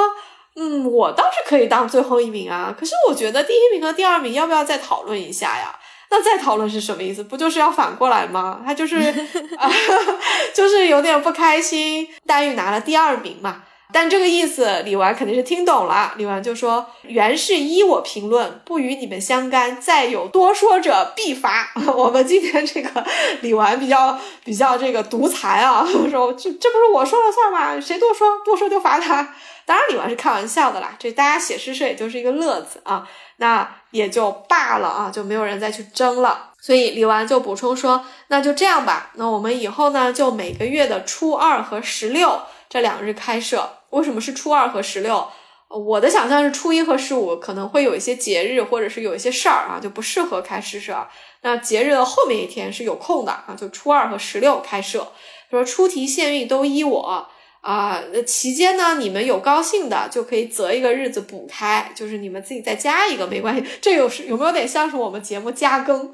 嗯，我倒是可以当最后一名啊，可是我觉得第一名和第二名要不要再讨论一下呀？那再讨论是什么意思？不就是要反过来吗？他就是 啊，就是有点不开心。黛玉拿了第二名嘛，但这个意思李纨肯定是听懂了。李纨就说：“原是依我评论，不与你们相干。再有多说者，必罚。”我们今天这个李纨比较比较这个独裁啊，说这这不是我说了算吗？谁多说多说就罚他。当然李纨是开玩笑的啦，这大家写诗社也就是一个乐子啊。那也就罢了啊，就没有人再去争了。所以李纨就补充说：“那就这样吧，那我们以后呢，就每个月的初二和十六这两日开设。为什么是初二和十六？我的想象是初一和十五可能会有一些节日，或者是有一些事儿啊，就不适合开诗社。那节日的后面一天是有空的啊，就初二和十六开设。说出题限运都依我。”啊，那期间呢，你们有高兴的就可以择一个日子补开，就是你们自己再加一个没关系。这有是有没有点像是我们节目加更？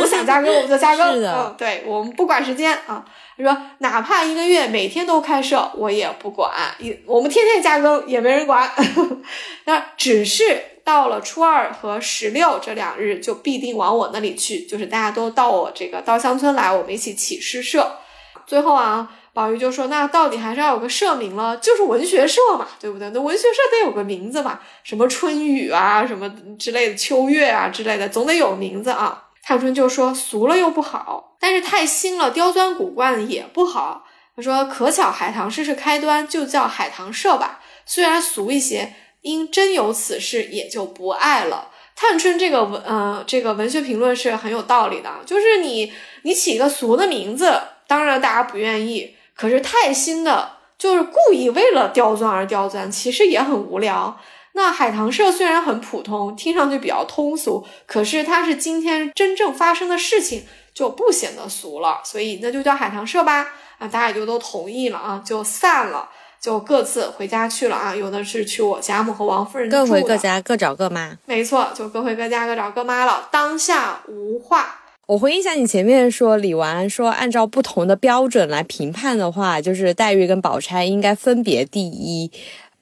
我想加更我们就加更。是的嗯，对我们不管时间啊。他说哪怕一个月每天都开设，我也不管，一我们天天加更也没人管。那只是到了初二和十六这两日，就必定往我那里去，就是大家都到我这个稻香村来，我们一起起诗社。最后啊。宝玉就说：“那到底还是要有个社名了，就是文学社嘛，对不对？那文学社得有个名字嘛，什么春雨啊，什么之类的，秋月啊之类的，总得有名字啊。”探春就说：“俗了又不好，但是太新了，刁钻古怪也不好。”他说：“可巧海棠诗是开端，就叫海棠社吧，虽然俗一些，因真有此事，也就不爱了。”探春这个文，呃，这个文学评论是很有道理的，就是你你起一个俗的名字，当然大家不愿意。可是太新的，就是故意为了刁钻而刁钻，其实也很无聊。那海棠社虽然很普通，听上去比较通俗，可是它是今天真正发生的事情，就不显得俗了。所以那就叫海棠社吧。啊，大家也就都同意了啊，就散了，就各自回家去了啊。有的是去我家母和王夫人各回各家，各找各妈。没错，就各回各家，各找各妈了。当下无话。我回忆一下你前面说李纨说按照不同的标准来评判的话，就是黛玉跟宝钗应该分别第一。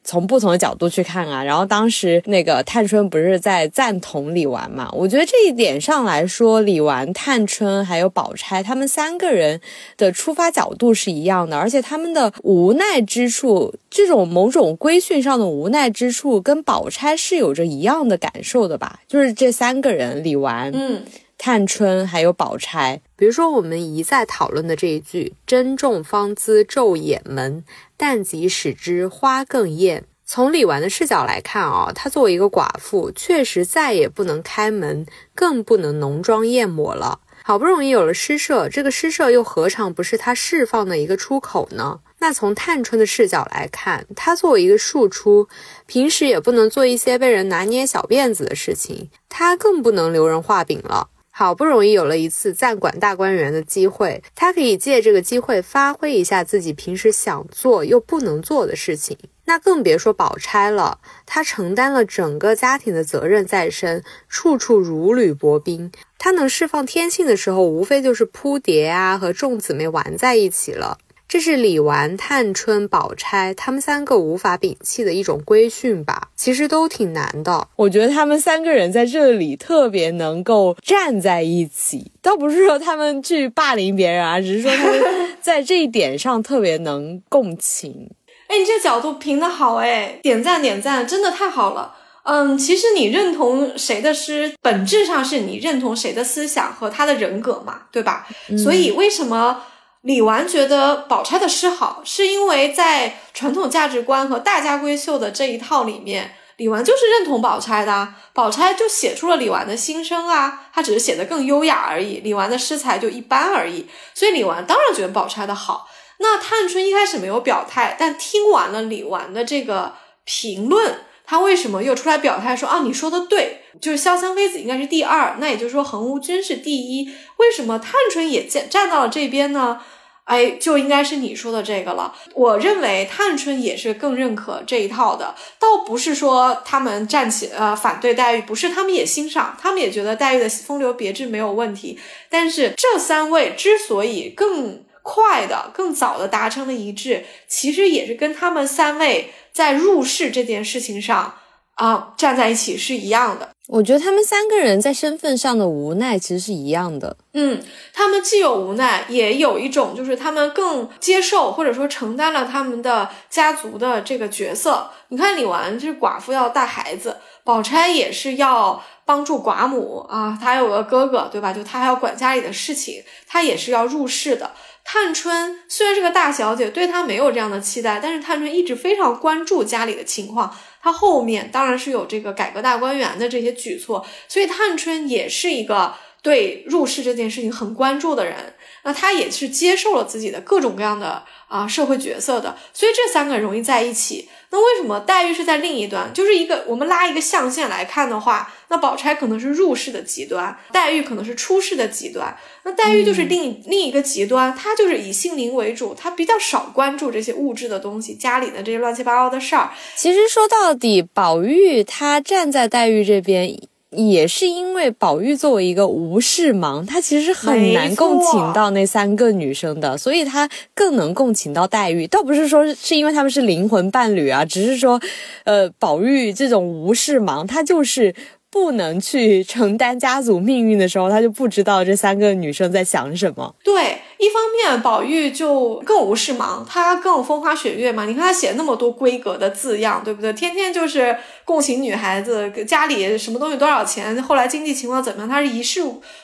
从不同的角度去看啊，然后当时那个探春不是在赞同李纨嘛？我觉得这一点上来说，李纨、探春还有宝钗，他们三个人的出发角度是一样的，而且他们的无奈之处，这种某种规训上的无奈之处，跟宝钗是有着一样的感受的吧？就是这三个人，李纨、嗯，探春还有宝钗。比如说我们一再讨论的这一句“珍重芳姿昼掩门”。但即使之花更艳。从李纨的视角来看啊，她作为一个寡妇，确实再也不能开门，更不能浓妆艳抹了。好不容易有了诗社，这个诗社又何尝不是她释放的一个出口呢？那从探春的视角来看，她作为一个庶出，平时也不能做一些被人拿捏小辫子的事情，她更不能留人画饼了。好不容易有了一次暂管大观园的机会，他可以借这个机会发挥一下自己平时想做又不能做的事情。那更别说宝钗了，她承担了整个家庭的责任在身，处处如履薄冰。她能释放天性的时候，无非就是扑蝶啊，和众姊妹玩在一起了。这是李纨、探春、宝钗他们三个无法摒弃的一种规训吧？其实都挺难的。我觉得他们三个人在这里特别能够站在一起，倒不是说他们去霸凌别人啊，只是说他们 在这一点上特别能共情。哎，你这角度评的好，哎，点赞点赞，真的太好了。嗯，其实你认同谁的诗，本质上是你认同谁的思想和他的人格嘛，对吧？所以为什么？李纨觉得宝钗的诗好，是因为在传统价值观和大家闺秀的这一套里面，李纨就是认同宝钗的。宝钗就写出了李纨的心声啊，她只是写的更优雅而已。李纨的诗才就一般而已，所以李纨当然觉得宝钗的好。那探春一开始没有表态，但听完了李纨的这个评论。他为什么又出来表态说啊？你说的对，就是潇湘妃子应该是第二，那也就是说恒无君是第一。为什么探春也站站到了这边呢？哎，就应该是你说的这个了。我认为探春也是更认可这一套的，倒不是说他们站起呃反对黛玉，不是他们也欣赏，他们也觉得黛玉的风流别致没有问题。但是这三位之所以更快的、更早的达成了一致，其实也是跟他们三位。在入世这件事情上啊，站在一起是一样的。我觉得他们三个人在身份上的无奈其实是一样的。嗯，他们既有无奈，也有一种就是他们更接受或者说承担了他们的家族的这个角色。你看李纨是寡妇要带孩子，宝钗也是要帮助寡母啊，她有个哥哥对吧？就她还要管家里的事情，她也是要入世的。探春虽然是个大小姐，对她没有这样的期待，但是探春一直非常关注家里的情况。她后面当然是有这个改革大观园的这些举措，所以探春也是一个对入世这件事情很关注的人。那他也是接受了自己的各种各样的啊社会角色的，所以这三个容易在一起。那为什么黛玉是在另一端？就是一个我们拉一个象限来看的话，那宝钗可能是入世的极端，黛玉可能是出世的极端。那黛玉就是另另一个极端，她就是以心灵为主，她比较少关注这些物质的东西，家里的这些乱七八糟的事儿。其实说到底，宝玉她站在黛玉这边。也是因为宝玉作为一个无事忙，他其实很难共情到那三个女生的，所以他更能共情到黛玉。倒不是说是因为他们是灵魂伴侣啊，只是说，呃，宝玉这种无事忙，他就是。不能去承担家族命运的时候，他就不知道这三个女生在想什么。对，一方面宝玉就更无事忙，他更风花雪月嘛。你看他写那么多规格的字样，对不对？天天就是共情女孩子家里什么东西多少钱，后来经济情况怎么样，他是一事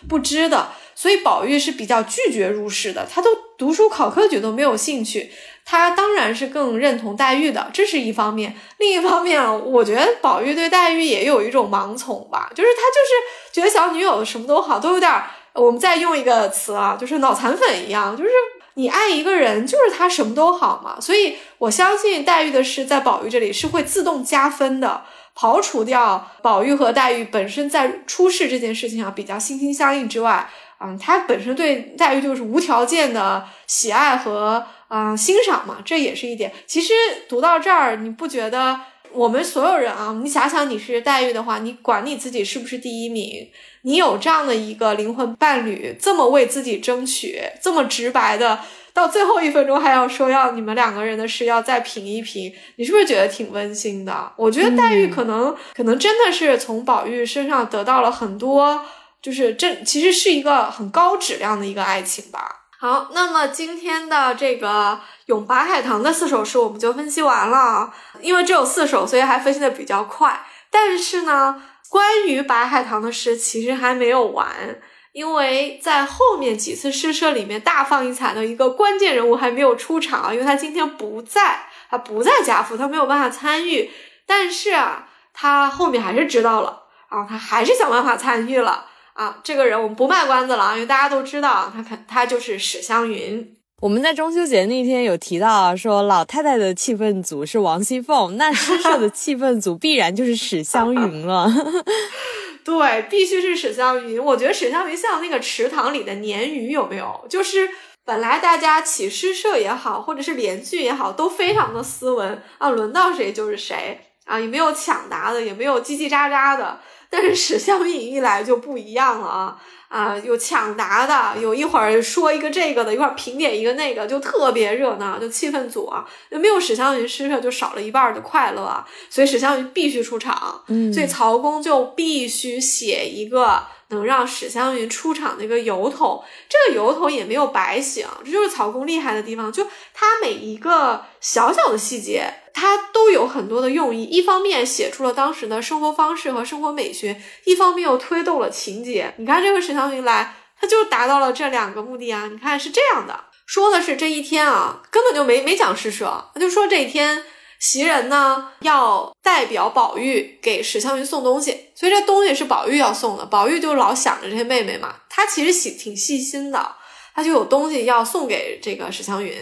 不知的。所以宝玉是比较拒绝入世的，他都读书考科举都没有兴趣。他当然是更认同黛玉的，这是一方面。另一方面，我觉得宝玉对黛玉也有一种盲从吧，就是他就是觉得小女友什么都好，都有点我们再用一个词啊，就是脑残粉一样，就是你爱一个人，就是他什么都好嘛。所以我相信黛玉的诗在宝玉这里是会自动加分的，刨除掉宝玉和黛玉本身在出世这件事情上比较心心相印之外，嗯，他本身对黛玉就是无条件的喜爱和。嗯，欣赏嘛，这也是一点。其实读到这儿，你不觉得我们所有人啊，你想想你是黛玉的话，你管你自己是不是第一名？你有这样的一个灵魂伴侣，这么为自己争取，这么直白的，到最后一分钟还要说要你们两个人的事要再评一评，你是不是觉得挺温馨的？我觉得黛玉可能可能真的是从宝玉身上得到了很多，就是这其实是一个很高质量的一个爱情吧。好，那么今天的这个咏白海棠的四首诗我们就分析完了，因为只有四首，所以还分析的比较快。但是呢。关于白海棠的诗其实还没有完，因为在后面几次诗社里面大放异彩的一个关键人物还没有出场，因为他今天不在，他不在贾府，他没有办法参与。但是啊，他后面还是知道了啊，他还是想办法参与了啊。这个人我们不卖关子了，因为大家都知道，他肯他就是史湘云。我们在中秋节那天有提到，啊说老太太的气氛组是王熙凤，那诗社的气氛组必然就是史湘云了。对，必须是史湘云。我觉得史湘云像那个池塘里的鲶鱼，有没有？就是本来大家起诗社也好，或者是联句也好，都非常的斯文啊，轮到谁就是谁啊，也没有抢答的，也没有叽叽喳喳的。但是史湘云一来就不一样了啊。啊，有抢答的，有一会儿说一个这个的，一会儿评点一个那个，就特别热闹，就气氛组啊，没有史湘云诗社就少了一半的快乐啊，所以史湘云必须出场，嗯，所以曹公就必须写一个能让史湘云出场的一个由头，这个由头也没有白写，这就是曹公厉害的地方，就他每一个小小的细节。它都有很多的用意，一方面写出了当时的生活方式和生活美学，一方面又推动了情节。你看这个史湘云来，他就达到了这两个目的啊！你看是这样的，说的是这一天啊，根本就没没讲施舍，他就说这一天袭人呢要代表宝玉给史湘云送东西，所以这东西是宝玉要送的。宝玉就老想着这些妹妹嘛，他其实细挺细心的，他就有东西要送给这个史湘云。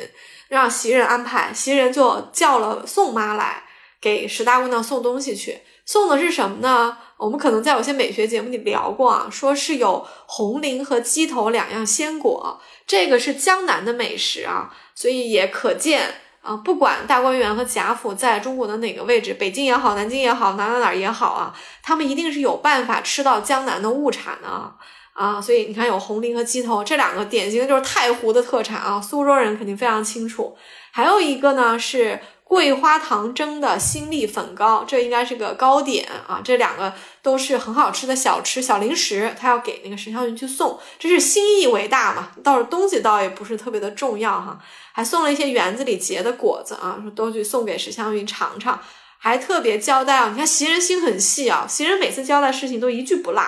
让袭人安排，袭人就叫了宋妈来给石大姑娘送东西去。送的是什么呢？我们可能在有些美学节目里聊过啊，说是有红菱和鸡头两样鲜果，这个是江南的美食啊，所以也可见啊，不管大观园和贾府在中国的哪个位置，北京也好，南京也好，哪哪哪也好啊，他们一定是有办法吃到江南的物产的。啊，所以你看，有红菱和鸡头这两个典型的就是太湖的特产啊，苏州人肯定非常清楚。还有一个呢是桂花糖蒸的新粒粉糕，这应该是个糕点啊。这两个都是很好吃的小吃、小零食，他要给那个石湘云去送，这是心意为大嘛。倒是东西倒也不是特别的重要哈，还送了一些园子里结的果子啊，说都去送给石湘云尝尝，还特别交代啊。你看袭人心很细啊，袭人每次交代事情都一句不落。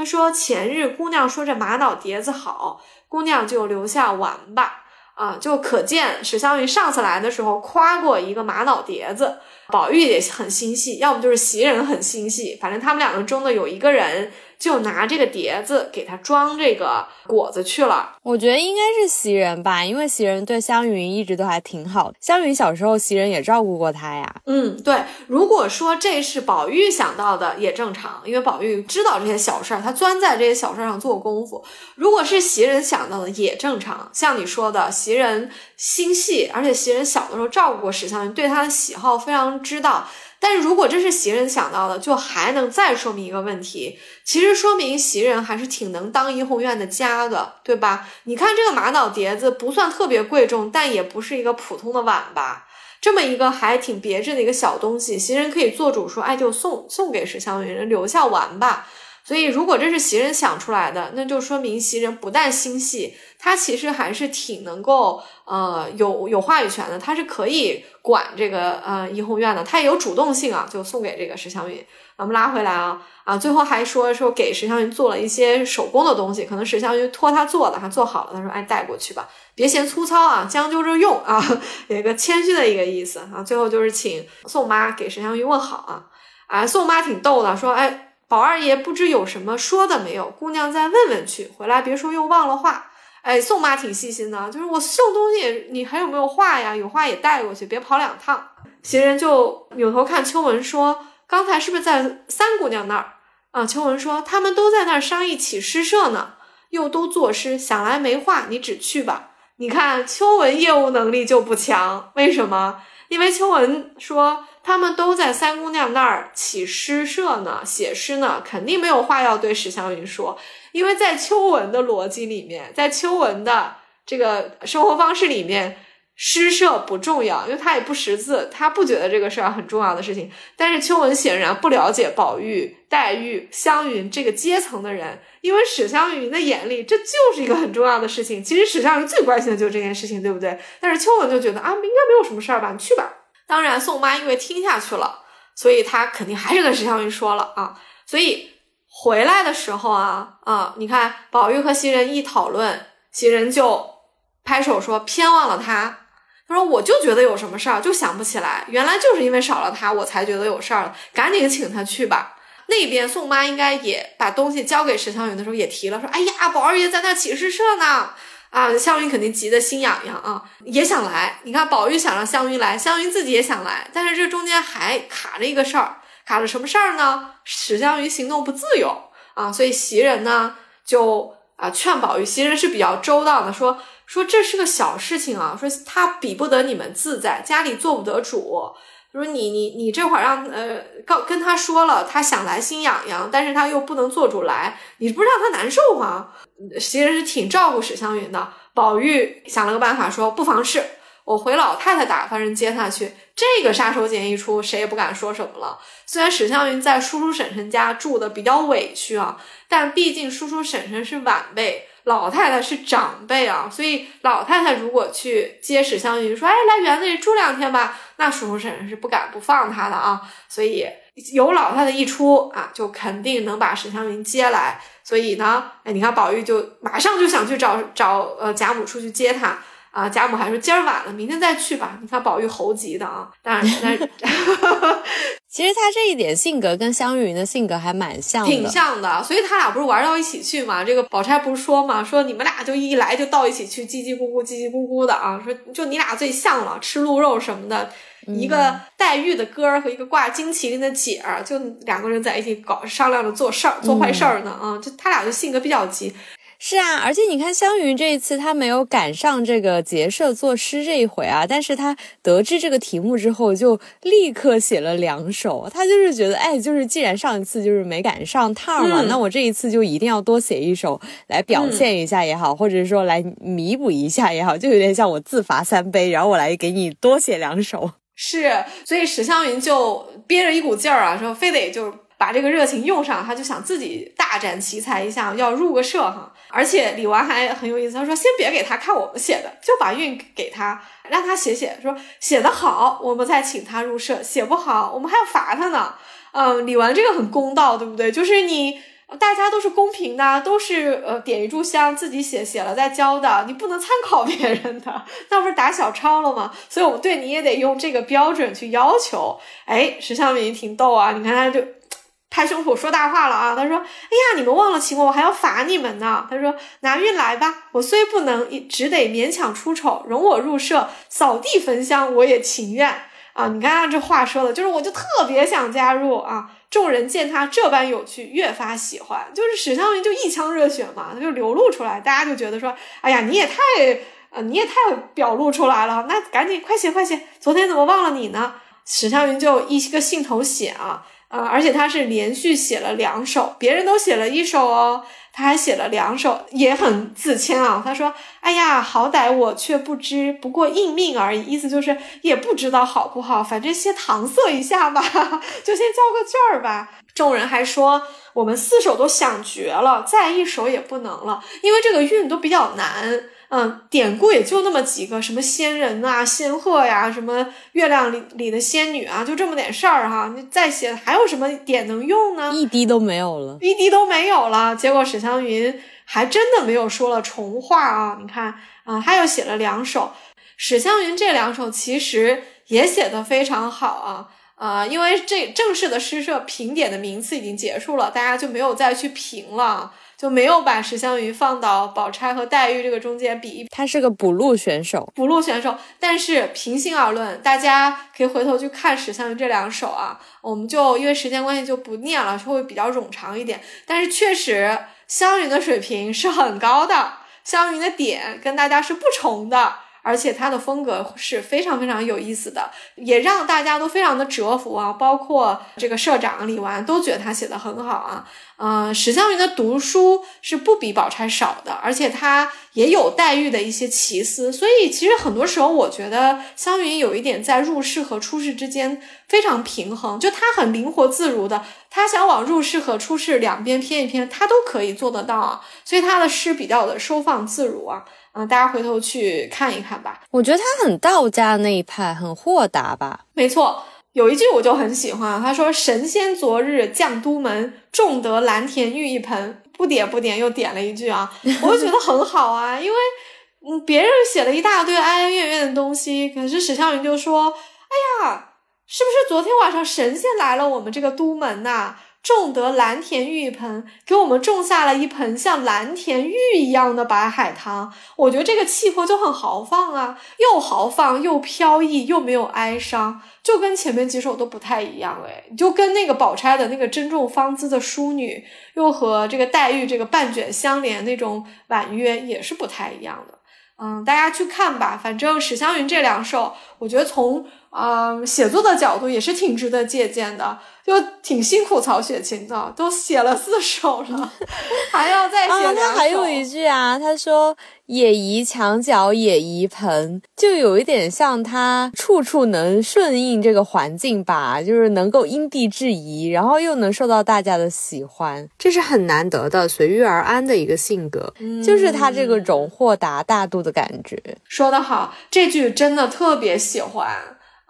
他说：“前日姑娘说这玛瑙碟子好，姑娘就留下玩吧。啊，就可见史湘云上次来的时候夸过一个玛瑙碟子。宝玉也很心细，要么就是袭人很心细，反正他们两个中的有一个人。”就拿这个碟子给他装这个果子去了。我觉得应该是袭人吧，因为袭人对湘云一直都还挺好的。湘云小时候，袭人也照顾过她呀。嗯，对。如果说这是宝玉想到的，也正常，因为宝玉知道这些小事儿，他钻在这些小事儿上做功夫。如果是袭人想到的，也正常。像你说的，袭人心细，而且袭人小的时候照顾过史湘云，对她的喜好非常知道。但是如果这是袭人想到的，就还能再说明一个问题，其实说明袭人还是挺能当怡红院的家的，对吧？你看这个玛瑙碟子不算特别贵重，但也不是一个普通的碗吧？这么一个还挺别致的一个小东西，袭人可以做主说，哎，就送送给史湘云，留下玩吧。所以如果这是袭人想出来的，那就说明袭人不但心细。他其实还是挺能够，呃，有有话语权的，他是可以管这个呃怡红院的，他也有主动性啊，就送给这个石湘云。我们拉回来啊啊，最后还说说给石湘云做了一些手工的东西，可能石湘云托他做的，他做好了，他说哎带过去吧，别嫌粗糙啊，将就着用啊，有一个谦虚的一个意思啊。最后就是请宋妈给石湘云问好啊，啊，宋妈挺逗的，说哎宝二爷不知有什么说的没有，姑娘再问问去，回来别说又忘了话。哎，宋妈挺细心的，就是我送东西，你还有没有话呀？有话也带过去，别跑两趟。袭人就扭头看秋文说：“刚才是不是在三姑娘那儿？”啊，秋文说：“他们都在那儿商议起诗社呢，又都作诗，想来没话，你只去吧。”你看秋文业务能力就不强，为什么？因为秋文说他们都在三姑娘那儿起诗社呢，写诗呢，肯定没有话要对史湘云说，因为在秋文的逻辑里面，在秋文的这个生活方式里面。诗社不重要，因为他也不识字，他不觉得这个事儿很重要的事情。但是秋文显然不了解宝玉、黛玉、湘云这个阶层的人，因为史湘云的眼里这就是一个很重要的事情。其实史湘云最关心的就是这件事情，对不对？但是秋文就觉得啊，应该没有什么事儿吧，你去吧。当然，宋妈因为听下去了，所以她肯定还是跟史湘云说了啊。所以回来的时候啊啊，你看宝玉和袭人一讨论，袭人就拍手说偏忘了他。他说：“我就觉得有什么事儿，就想不起来。原来就是因为少了他，我才觉得有事儿了。赶紧请他去吧。那边宋妈应该也把东西交给史湘云的时候也提了，说：‘哎呀，宝二爷在那起诗社呢。’啊，湘云肯定急得心痒痒啊，也想来。你看，宝玉想让湘云来，湘云自己也想来，但是这中间还卡着一个事儿，卡着什么事儿呢？史湘云行动不自由啊，所以袭人呢就啊劝宝玉，袭人是比较周到的，说。”说这是个小事情啊，说他比不得你们自在，家里做不得主。就说你你你这会儿让呃告跟他说了，他想来心痒痒，但是他又不能做主来，你不是让他难受吗？其实是挺照顾史湘云的。宝玉想了个办法，说不妨事，我回老太太打发人接他去。这个杀手锏一出，谁也不敢说什么了。虽然史湘云在叔叔婶婶家住的比较委屈啊，但毕竟叔叔婶婶是晚辈。老太太是长辈啊，所以老太太如果去接史湘云，说：“哎，来园子里住两天吧。”那叔叔婶婶是不敢不放她的啊。所以有老太太一出啊，就肯定能把史湘云接来。所以呢，哎，你看宝玉就马上就想去找找呃贾母出去接她。啊，贾母还说今儿晚了，明天再去吧。你看宝玉猴急的啊，当然，但是 其实他这一点性格跟湘云的性格还蛮像的，挺像的。所以他俩不是玩到一起去嘛？这个宝钗不是说嘛，说你们俩就一来就到一起去，叽叽咕咕，叽叽咕咕的啊。说就你俩最像了，吃鹿肉什么的。一个黛玉的哥儿和一个挂金麒麟的姐儿，就两个人在一起搞商量着做事儿、做坏事儿呢啊。就他俩就性格比较急。是啊，而且你看湘云这一次他没有赶上这个结社作诗这一回啊，但是他得知这个题目之后，就立刻写了两首。他就是觉得，哎，就是既然上一次就是没赶上趟嘛，那我这一次就一定要多写一首来表现一下也好，或者说来弥补一下也好，就有点像我自罚三杯，然后我来给你多写两首。是，所以史湘云就憋着一股劲儿啊，说非得就。把这个热情用上，他就想自己大展奇才一下，要入个社哈。而且李纨还很有意思，他说先别给他看我们写的，就把韵给他，让他写写，说写得好，我们再请他入社；写不好，我们还要罚他呢。嗯，李纨这个很公道，对不对？就是你大家都是公平的，都是呃点一炷香，自己写写了再交的，你不能参考别人的，那不是打小抄了吗？所以我们对你也得用这个标准去要求。哎，石湘云挺逗啊，你看他就。拍胸脯说大话了啊！他说：“哎呀，你们忘了请我，我还要罚你们呢。”他说：“拿运来吧，我虽不能，只得勉强出丑，容我入社扫地焚香，我也情愿啊！”你看他这话说的，就是我就特别想加入啊！众人见他这般有趣，越发喜欢，就是史湘云就一腔热血嘛，他就流露出来，大家就觉得说：“哎呀，你也太……呃，你也太表露出来了，那赶紧快写快写，昨天怎么忘了你呢？”史湘云就一个兴头写啊。啊，而且他是连续写了两首，别人都写了一首哦，他还写了两首，也很自谦啊。他说：“哎呀，好歹我却不知，不过应命而已。”意思就是也不知道好不好，反正先搪塞一下吧，就先交个卷儿吧。众人还说：“我们四首都想绝了，再一首也不能了，因为这个韵都比较难。”嗯，典故也就那么几个，什么仙人啊、仙鹤呀，什么月亮里里的仙女啊，就这么点事儿哈。你再写还有什么点能用呢？一滴都没有了，一滴都没有了。结果史湘云还真的没有说了重话啊！你看啊，他又写了两首。史湘云这两首其实也写的非常好啊啊，因为这正式的诗社评点的名次已经结束了，大家就没有再去评了。就没有把史湘云放到宝钗和黛玉这个中间比一，他是个补录选手，补录选手。但是平心而论，大家可以回头去看史湘云这两首啊，我们就因为时间关系就不念了，会比较冗长一点。但是确实，湘云的水平是很高的，湘云的点跟大家是不重的，而且他的风格是非常非常有意思的，也让大家都非常的折服啊，包括这个社长李纨都觉得他写的很好啊。嗯，史湘云的读书是不比宝钗少的，而且他也有黛玉的一些奇思，所以其实很多时候我觉得湘云有一点在入世和出世之间非常平衡，就他很灵活自如的，他想往入世和出世两边偏一偏，他都可以做得到啊，所以他的诗比较的收放自如啊。嗯，大家回头去看一看吧。我觉得他很道家那一派，很豁达吧。没错，有一句我就很喜欢，他说：“神仙昨日降都门，种得蓝田玉一盆。”不点不点，又点了一句啊，我就觉得很好啊，因为嗯，别人写了一大堆哀哀怨怨的东西，可是史湘云就说：“哎呀，是不是昨天晚上神仙来了我们这个都门呐？”种得蓝田玉盆，给我们种下了一盆像蓝田玉一样的白海棠。我觉得这个气魄就很豪放啊，又豪放又飘逸，又没有哀伤，就跟前面几首都不太一样哎，就跟那个宝钗的那个珍重芳姿的淑女，又和这个黛玉这个半卷相连那种婉约也是不太一样的。嗯，大家去看吧，反正史湘云这两首，我觉得从啊写作的角度也是挺值得借鉴的。就挺辛苦曹雪芹的，都写了四首了，还要再写两首。他还有一句啊，他说“野移墙角野移盆”，就有一点像他处处能顺应这个环境吧，就是能够因地制宜，然后又能受到大家的喜欢，这是很难得的，随遇而安的一个性格，就是他这个种豁达大度的感觉。说得好，这句真的特别喜欢。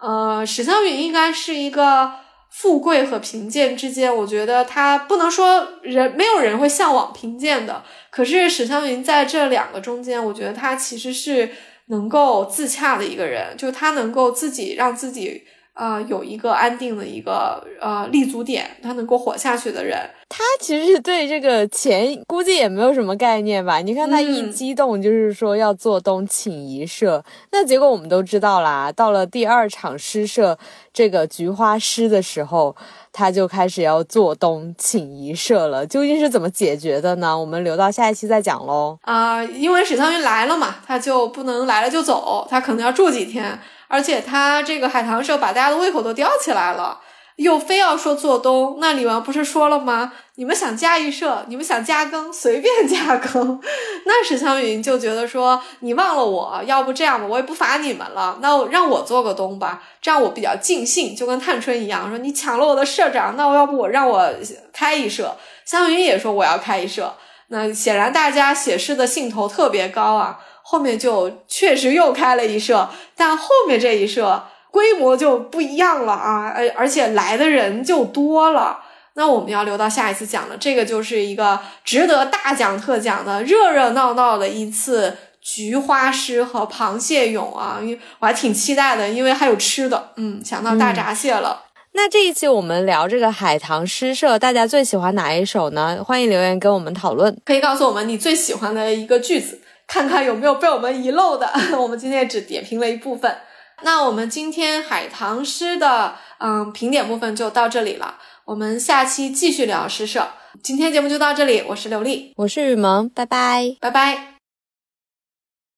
呃，史湘云应该是一个。富贵和贫贱之间，我觉得他不能说人没有人会向往贫贱的，可是史湘云在这两个中间，我觉得他其实是能够自洽的一个人，就他能够自己让自己。啊，有一个安定的一个呃立足点，他能够活下去的人，他其实对这个钱估计也没有什么概念吧？你看他一激动，就是说要做东请一社，那结果我们都知道啦。到了第二场诗社这个菊花诗的时候，他就开始要做东请一社了。究竟是怎么解决的呢？我们留到下一期再讲喽。啊，因为史湘云来了嘛，他就不能来了就走，他可能要住几天。而且他这个海棠社把大家的胃口都吊起来了，又非要说做东。那李纨不是说了吗？你们想加一社，你们想加更，随便加更。那史湘云就觉得说，你忘了我，要不这样吧，我也不罚你们了，那我让我做个东吧，这样我比较尽兴，就跟探春一样，说你抢了我的社长，那我要不我让我开一社。湘云也说我要开一社。那显然大家写诗的兴头特别高啊。后面就确实又开了一社，但后面这一社规模就不一样了啊，而而且来的人就多了。那我们要留到下一次讲了，这个就是一个值得大讲特讲的热热闹闹的一次菊花诗和螃蟹咏啊，因为我还挺期待的，因为还有吃的，嗯，想到大闸蟹了。那这一期我们聊这个海棠诗社，大家最喜欢哪一首呢？欢迎留言跟我们讨论，可以告诉我们你最喜欢的一个句子。看看有没有被我们遗漏的，我们今天只点评了一部分。那我们今天海棠诗的嗯评点部分就到这里了，我们下期继续聊诗社。今天节目就到这里，我是刘丽，我是雨萌，拜拜，拜拜。